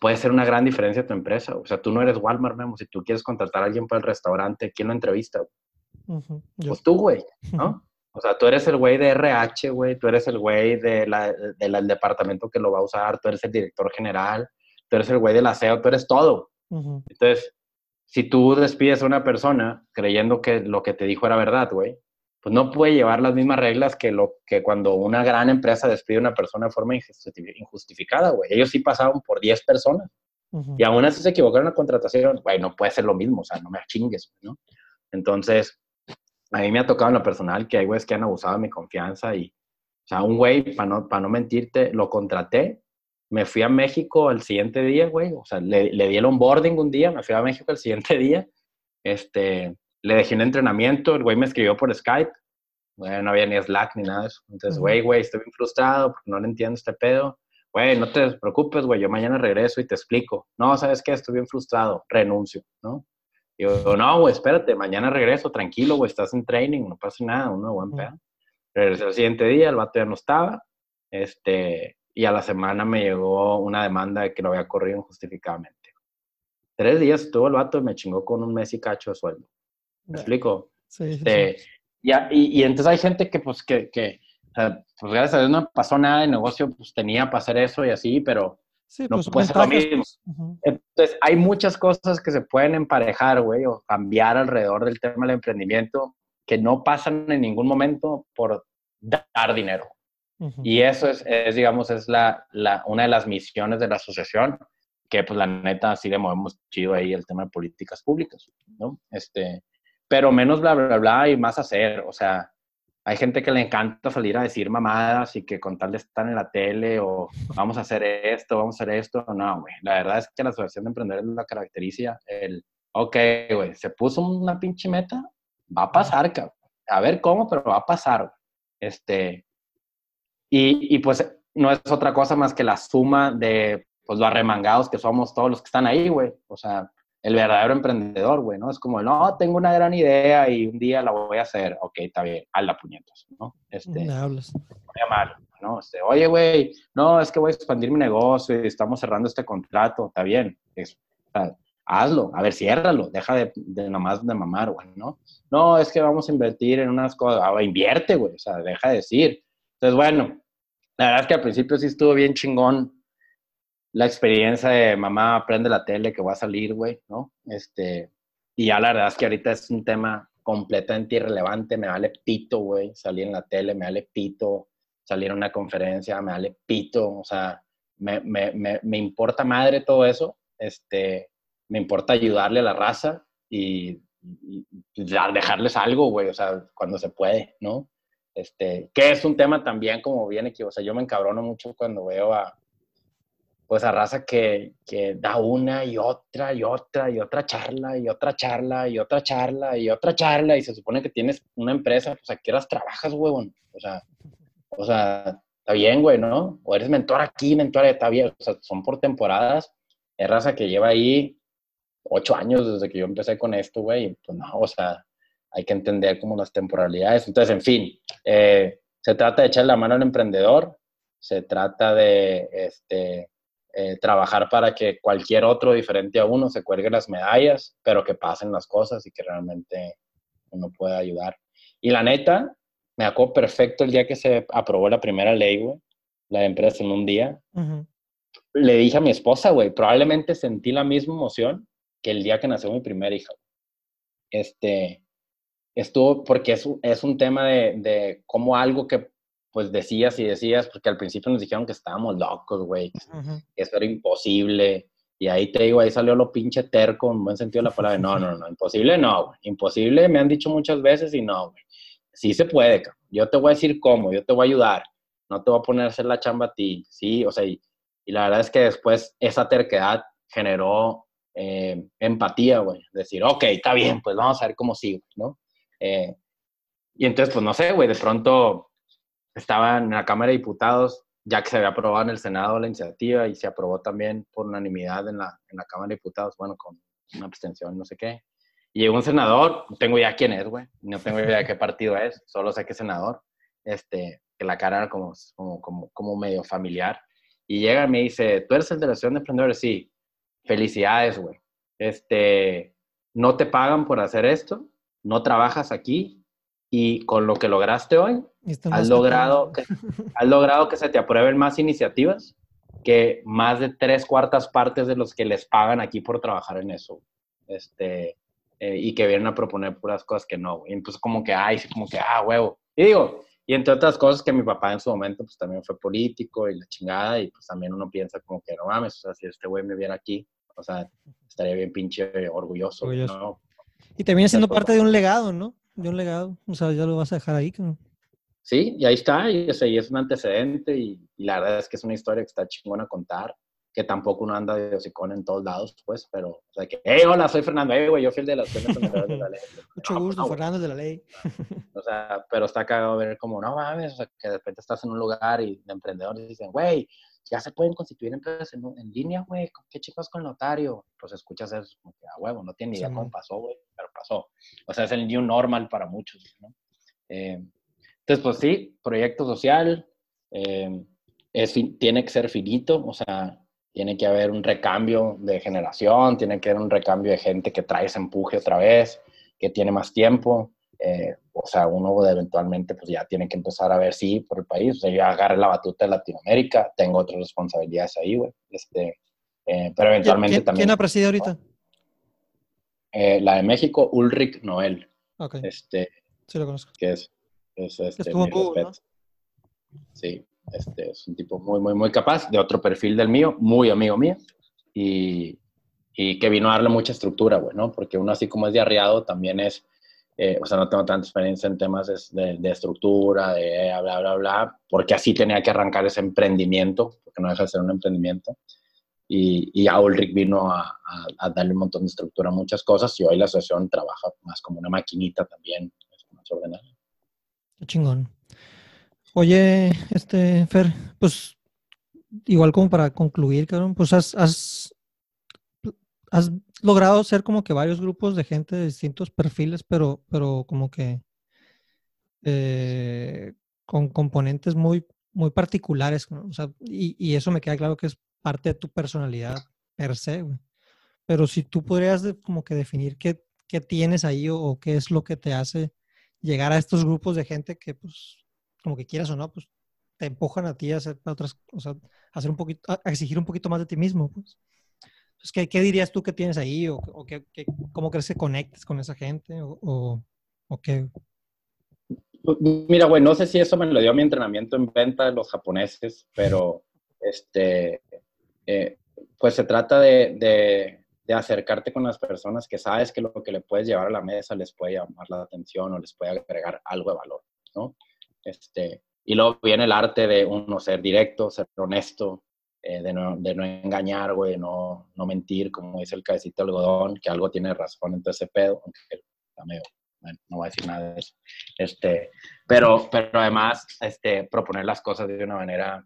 Speaker 2: puede ser una gran diferencia a tu empresa. O sea, tú no eres Walmart, Memo. Si tú quieres contratar a alguien para el restaurante, ¿quién lo entrevista? Pues tú, güey, ¿no? O sea, tú eres el güey de RH, güey, tú eres el güey de la, del departamento que lo va a usar, tú eres el director general, tú eres el güey del aseo, tú eres todo. Entonces, si tú despides a una persona creyendo que lo que te dijo era verdad, güey, pues no puede llevar las mismas reglas que, lo, que cuando una gran empresa despide a una persona de forma injustificada, güey. Ellos sí pasaron por 10 personas. Y aún así se equivocaron en la contratación. Güey, no puede ser lo mismo, o sea, no me chingues, ¿no? Entonces, a mí me ha tocado en lo personal que hay güeyes que han abusado de mi confianza y, o sea, un güey, para no, para no mentirte, lo contraté, me fui a México el siguiente día, güey, o sea, le, le, di el onboarding un día, me fui a México el siguiente día, este, le dejé un entrenamiento, el güey me escribió por Skype, güey, no había ni Slack ni nada de eso, entonces, güey, güey, estoy bien frustrado porque no le entiendo este pedo, güey, no te preocupes, güey, yo mañana regreso y te explico, no, ¿sabes qué? Estoy bien frustrado, renuncio, ¿no? Y yo, no, güey, espérate, mañana regreso, tranquilo, güey, estás en training, no pasa nada, uno buen pedo. Regresé el siguiente día, el vato ya no estaba, este, y a la semana me llegó una demanda de que lo había corrido injustificadamente. Tres días estuvo el vato y me chingó con un mes y cacho de sueldo. ¿Me explico? Sí, este, Y, y, entonces hay gente que, pues, que, que o sea, pues gracias a Dios no pasó nada de negocio, pues tenía para hacer eso y así, pero Sí, no pues, puede ser lo mismo. Entonces, hay muchas cosas que se pueden emparejar, güey, o cambiar alrededor del tema del emprendimiento que no pasan en ningún momento por dar dinero. Y eso es, es, digamos, es la, la, una de las misiones de la asociación, que pues la neta sí le movemos chido ahí el tema de políticas públicas, ¿no? Este, pero menos bla, bla, bla y más hacer, o sea, hay gente que le encanta salir a decir mamadas y que con tal de estar en la tele o vamos a hacer esto, vamos a hacer esto. No, güey. La verdad es que la asociación de emprender es la caracteriza el, ok, güey, se puso una pinche meta, va a pasar, cabrón. A ver cómo, pero va a pasar. Este, y, y pues no es otra cosa más que la suma de pues los arremangados que somos todos los que están ahí, güey. O sea, el verdadero emprendedor, güey, ¿no? Es como, no, tengo una gran idea y un día la voy a hacer. Ok, está bien, la puñetos, ¿no? Este, hablas. Mal, ¿no? Este, Oye, güey, no, es que voy a expandir mi negocio y estamos cerrando este contrato, está bien. Es, hazlo, a ver, ciérralo, deja de, de nomás de mamar, güey, ¿no? No, es que vamos a invertir en unas cosas, ah, invierte, güey, o sea, deja de decir. Entonces, bueno, la verdad es que al principio sí estuvo bien chingón la experiencia de mamá aprende la tele que va a salir, güey, ¿no? Este, y ya la verdad es que ahorita es un tema completamente irrelevante, me vale pito, güey, salir en la tele, me vale pito, salir en una conferencia, me vale pito, o sea, me, me, me, me importa madre todo eso, este, me importa ayudarle a la raza y, dejarles algo, güey, o sea, cuando se puede, ¿no? Este, que es un tema también como viene que, o sea, yo me encabrono mucho cuando veo a, pues a raza que, que, da una y otra y otra y otra charla y otra charla y otra charla y otra charla y se supone que tienes una empresa, pues a qué horas trabajas, huevón. O sea, o sea, está bien, güey, ¿no? O eres mentor aquí, mentor está bien. O sea, son por temporadas. Es raza que lleva ahí ocho años desde que yo empecé con esto, güey. Pues no, o sea, hay que entender como las temporalidades. Entonces, en fin, eh, se trata de echar la mano al emprendedor, se trata de este, eh, trabajar para que cualquier otro diferente a uno se cuelgue las medallas, pero que pasen las cosas y que realmente uno pueda ayudar. Y la neta, me acuerdo perfecto el día que se aprobó la primera ley, güey, la de empresa en un día. Le dije a mi esposa, güey, probablemente sentí la misma emoción que el día que nació mi primera hija. Este, estuvo, porque es, es un tema de, de cómo algo que pues decías y decías, porque al principio nos dijeron que estábamos locos, güey, que eso era imposible. Y ahí te digo, ahí salió lo pinche terco, en buen sentido de la palabra. No, no, no, imposible no, güey. Imposible me han dicho muchas veces y no, güey sí se puede, yo te voy a decir cómo, yo te voy a ayudar, no te voy a poner a hacer la chamba a ti, sí, o sea, y, la verdad es que después esa terquedad generó eh, empatía, güey, decir, ok, está bien, pues vamos a ver cómo sigue, ¿no? Eh, y entonces, pues no sé, güey, de pronto estaba en la Cámara de Diputados, ya que se había aprobado en el Senado la iniciativa y se aprobó también por unanimidad en la, en la Cámara de Diputados, bueno, con una abstención, no sé qué. Y llegó un senador, tengo idea quién es, güey, no tengo idea de qué partido es, solo sé que es senador, este, que la cara era como, como, como, medio familiar. Y llega y me dice, ¿tú eres el de la Asociación de Emprendedores? Sí. Felicidades, güey. Este, no te pagan por hacer esto, no trabajas aquí y con lo que lograste hoy, has logrado, que, has logrado que se te aprueben más iniciativas que más de tres cuartas partes de los que les pagan aquí por trabajar en eso. Este, eh, y que vienen a proponer puras cosas que no, Y entonces como que, ay, como que, ah, huevo. Y digo, y entre otras cosas que mi papá en su momento pues también fue político y la chingada y pues también uno piensa como que no mames, o sea, si este güey me viera aquí, o sea, estaría bien pinche orgulloso. ¿no?
Speaker 1: Y también siendo parte de un legado, ¿no? De un legado, o sea, ya lo vas a dejar ahí. ¿no?
Speaker 2: Sí, y ahí está, y, y es un antecedente y, y, la verdad es que es una historia que está chingona contar que tampoco uno anda de hocicón en todos lados, pues, pero, o sea, que, hey, hola, soy Fernando, hey, güey, yo fui el de las de la ley.
Speaker 1: Mucho gusto, Fernando de la ley.
Speaker 2: o sea, pero está cagado ver como, no mames, o sea, que de repente estás en un lugar y de emprendedores dicen, güey, ya se pueden constituir empresas en, en línea, güey, ¿qué chicos con notario? Pues escuchas eso, como que, a huevo, no tiene ni idea cómo pasó, güey, pero pasó. O sea, es el new normal para muchos, ¿no? Eh, entonces, pues sí, proyecto social, eh, es, tiene que ser finito, o sea, tiene que haber un recambio de generación, tiene que haber un recambio de gente que trae ese empuje otra vez, que tiene más tiempo. Eh, o sea, uno eventualmente pues ya tiene que empezar a ver sí por el país. O sea, yo agarré la batuta de Latinoamérica, tengo otras responsabilidades ahí, güey. Este, eh, pero eventualmente también...
Speaker 1: ¿Quién ha presidido ahorita?
Speaker 2: Eh, la de México, Ulrich Noel.
Speaker 1: Ok.
Speaker 2: Este,
Speaker 1: sí lo conozco.
Speaker 2: Que es, es este, mi respeto. Sí. Este, es un tipo muy, muy, muy capaz, de otro perfil del mío, muy amigo mío, y, y que vino a darle mucha estructura, bueno, porque uno así como es de arriado también es, eh, o sea, no tengo tanta experiencia en temas de, de, estructura, de bla, bla, bla, porque así tenía que arrancar ese emprendimiento, porque no deja de ser un emprendimiento. Y, y a Ulrich vino a, a, darle un montón de estructura a muchas cosas y hoy la asociación trabaja más como una maquinita también, más ordenada.
Speaker 1: Qué chingón. Oye, este, Fer, pues igual como para concluir, cabrón, pues has, has, has, logrado ser como que varios grupos de gente de distintos perfiles, pero, pero como que eh, con componentes muy, muy particulares, o sea, y, y, eso me queda claro que es parte de tu personalidad per se, güey. Pero si tú podrías como que definir qué, qué tienes ahí o, o, qué es lo que te hace llegar a estos grupos de gente que pues como que quieras o no, pues te empujan a ti a hacer otras, o sea, a hacer un poquito, a exigir un poquito más de ti mismo, pues. Entonces, ¿qué, qué dirías tú que tienes ahí? ¿O, cómo crees que conectes con esa gente? ¿O, o, qué?
Speaker 2: Mira, güey, no sé si eso me lo dio mi entrenamiento en venta de los japoneses, pero este, eh, pues se trata de, de, de, acercarte con las personas que sabes que lo que le puedes llevar a la mesa les puede llamar la atención o les puede agregar algo de valor, ¿no? Este, y luego viene el arte de uno ser directo, ser honesto, eh, de, no, de, no, engañar, güey, no, no mentir, como dice el cabecito algodón, que algo tiene razón en todo ese pedo, aunque está medio, bueno, no voy a decir nada de eso. Este, pero, pero además, este, proponer las cosas de una manera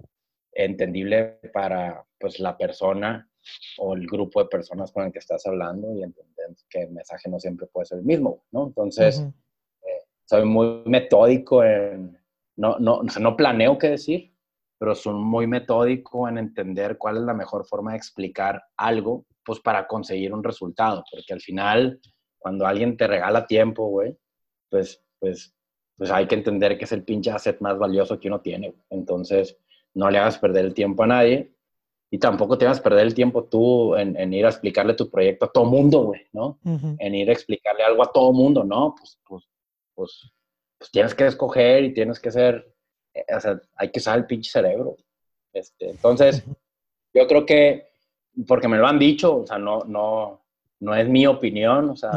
Speaker 2: entendible para pues, la persona o el grupo de personas con el que estás hablando y entender que el mensaje no siempre puede ser el mismo, ¿no? Entonces, eh, soy muy metódico en, no, no, no planeo qué decir, pero soy muy metódico en entender cuál es la mejor forma de explicar algo, pues para conseguir un resultado, porque al final, cuando alguien te regala tiempo, güey, pues, pues, pues hay que entender que es el pinche asset más valioso que uno tiene. Entonces, no le hagas perder el tiempo a nadie y tampoco te vas a perder el tiempo tú en, ir a explicarle tu proyecto a todo mundo, güey, ¿no? En ir a explicarle algo a todo mundo, ¿no? Pues, pues, pues, pues, tienes que escoger y tienes que ser, o sea, hay que usar el pinche cerebro. Este, entonces, yo creo que, porque me lo han dicho, o sea, no, no, no es mi opinión, o sea,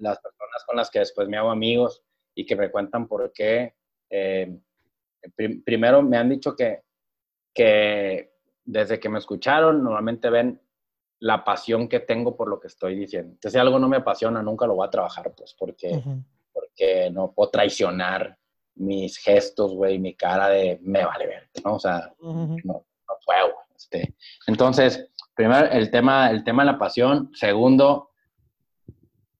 Speaker 2: las personas con las que después me hago amigos y que me cuentan por qué, eh, primero me han dicho que, que desde que me escucharon, normalmente ven la pasión que tengo por lo que estoy diciendo. Entonces, si algo no me apasiona, nunca lo voy a trabajar, pues, porque, porque no puedo traicionar mis gestos, güey, mi cara de me vale ver, ¿no? O sea, no, no, puedo. Este. Entonces, primero, el tema, el tema de la pasión. Segundo,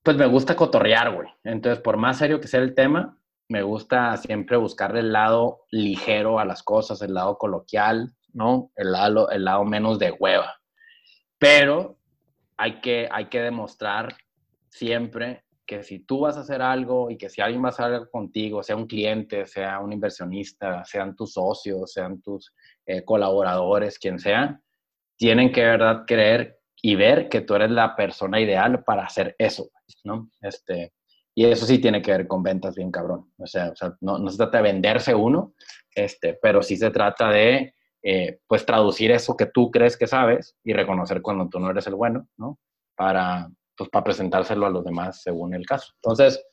Speaker 2: pues me gusta cotorrear, güey. Entonces, por más serio que sea el tema, me gusta siempre buscarle el lado ligero a las cosas, el lado coloquial, ¿no? El lado, el lado menos de hueva. Pero hay que, hay que demostrar siempre que si tú vas a hacer algo y que si alguien va a hacer algo contigo, sea un cliente, sea un inversionista, sean tus socios, sean tus eh, colaboradores, quien sea, tienen que verdad creer y ver que tú eres la persona ideal para hacer eso, ¿no? Este, y eso sí tiene que ver con ventas bien cabrón. O sea, o sea no, no, se trata de venderse uno, este, pero sí se trata de eh, pues traducir eso que tú crees que sabes y reconocer cuando tú no eres el bueno, ¿no? Para, pues, para presentárselo a los demás según el caso. Entonces,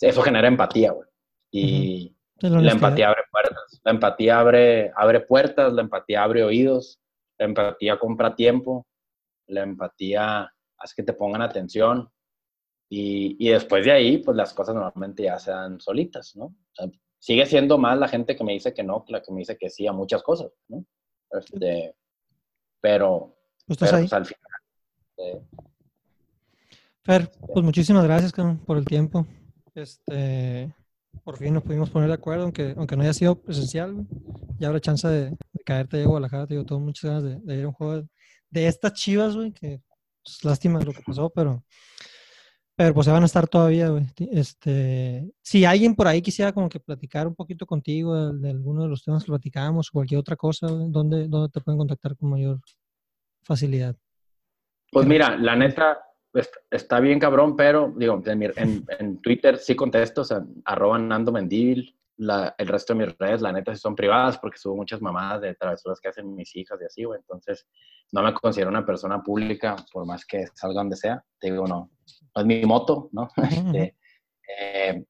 Speaker 2: eso genera empatía, güey. Y la empatía abre puertas. La empatía abre, abre puertas, la empatía abre oídos, la empatía compra tiempo, la empatía hace que te pongan atención. Y, y después de ahí, pues las cosas normalmente ya se dan solitas, ¿no? sigue siendo más la gente que me dice que no que la que me dice que sí a muchas cosas, ¿no? Este, pero,
Speaker 1: pues pues, al final. Eh, Fer, pues muchísimas gracias por el tiempo. Este, por fin nos pudimos poner de acuerdo, aunque, aunque no haya sido presencial. Ya habrá chance de, caerte a Guadalajara. Te digo, tengo muchas ganas de, ir a un juego de, estas chivas, güey, que es pues, lástima lo que pasó, pero pero pues se van a estar todavía, güey. Este, si alguien por ahí quisiera como que platicar un poquito contigo de, alguno de los temas que platicamos o cualquier otra cosa, ¿dónde, ¿dónde te pueden contactar con mayor facilidad?
Speaker 2: Pues mira, la neta está bien cabrón, pero digo, en, en Twitter sí contesto, o sea, arroba Nando Mendívil, el resto de mis redes, la neta, sí son privadas porque subo muchas mamadas de travesuras que hacen mis hijas y así, güey. Entonces, no me considero una persona pública, por más que salga donde sea. Te digo, no, no es mi moto, ¿no? Este, eh,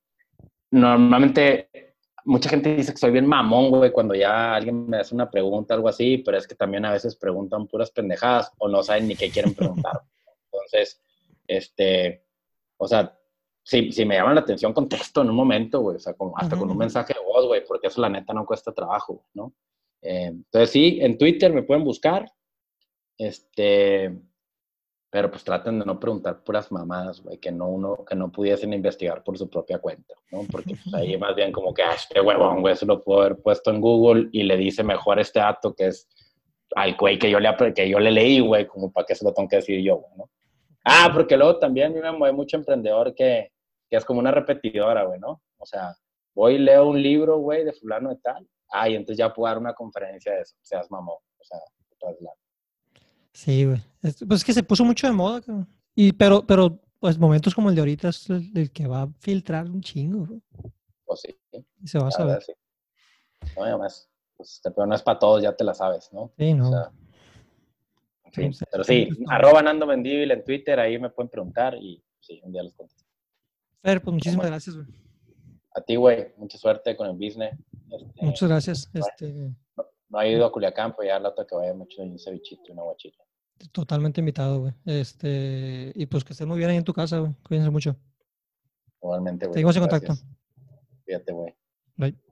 Speaker 2: normalmente, mucha gente dice que soy bien mamón, güey, cuando ya alguien me hace una pregunta, algo así, pero es que también a veces preguntan puras pendejadas o no saben ni qué quieren preguntar. Entonces, este, o sea, si, si me llaman la atención, contesto en un momento, güey, o sea, hasta con un mensaje de voz, güey, porque eso la neta no cuesta trabajo, ¿no? Eh, entonces sí, en Twitter me pueden buscar, este, pero pues traten de no preguntar puras mamadas, güey, que no uno, que no pudiesen investigar por su propia cuenta, ¿no? Porque pues, ahí más bien como que, ah, este huevón, güey, se lo puedo haber puesto en Google y le dice mejor este dato que es al güey que yo le, que yo le leí, güey, como para que se lo tengo que decir yo, ¿no? Ah, porque luego también a mí me mueve mucho emprendedor que, que es como una repetidora, güey, ¿no? O sea, voy y leo un libro, güey, de fulano de tal. Ah, y entonces ya puedo dar una conferencia de eso. Seas mamón. O sea, traslado.
Speaker 1: Sí, güey. Pues es que se puso mucho de moda, Y, pero, pero, pues momentos como el de ahorita es el, que va a filtrar un chingo, güey.
Speaker 2: Pues sí.
Speaker 1: Y se va a saber.
Speaker 2: Sí. No, además, pues, no es para todos, ya te la sabes, ¿no?
Speaker 1: Sí, no.
Speaker 2: en pero sí, arroba Nando Mendíbil en Twitter, ahí me pueden preguntar y sí, un día les contesto.
Speaker 1: Fer, pues muchísimas gracias, güey.
Speaker 2: A ti, güey. Mucha suerte con el business.
Speaker 1: Este, Muchas gracias. Este...
Speaker 2: No, he ido a Culiacán, pues ya la otra que vaya mucho un cevichito y una guachita.
Speaker 1: Totalmente invitado, güey. Este, y pues que estés muy bien ahí en tu casa, güey. Cuídense mucho.
Speaker 2: Igualmente, güey.
Speaker 1: Seguimos en contacto.
Speaker 2: Fíjate, güey.
Speaker 1: Bye.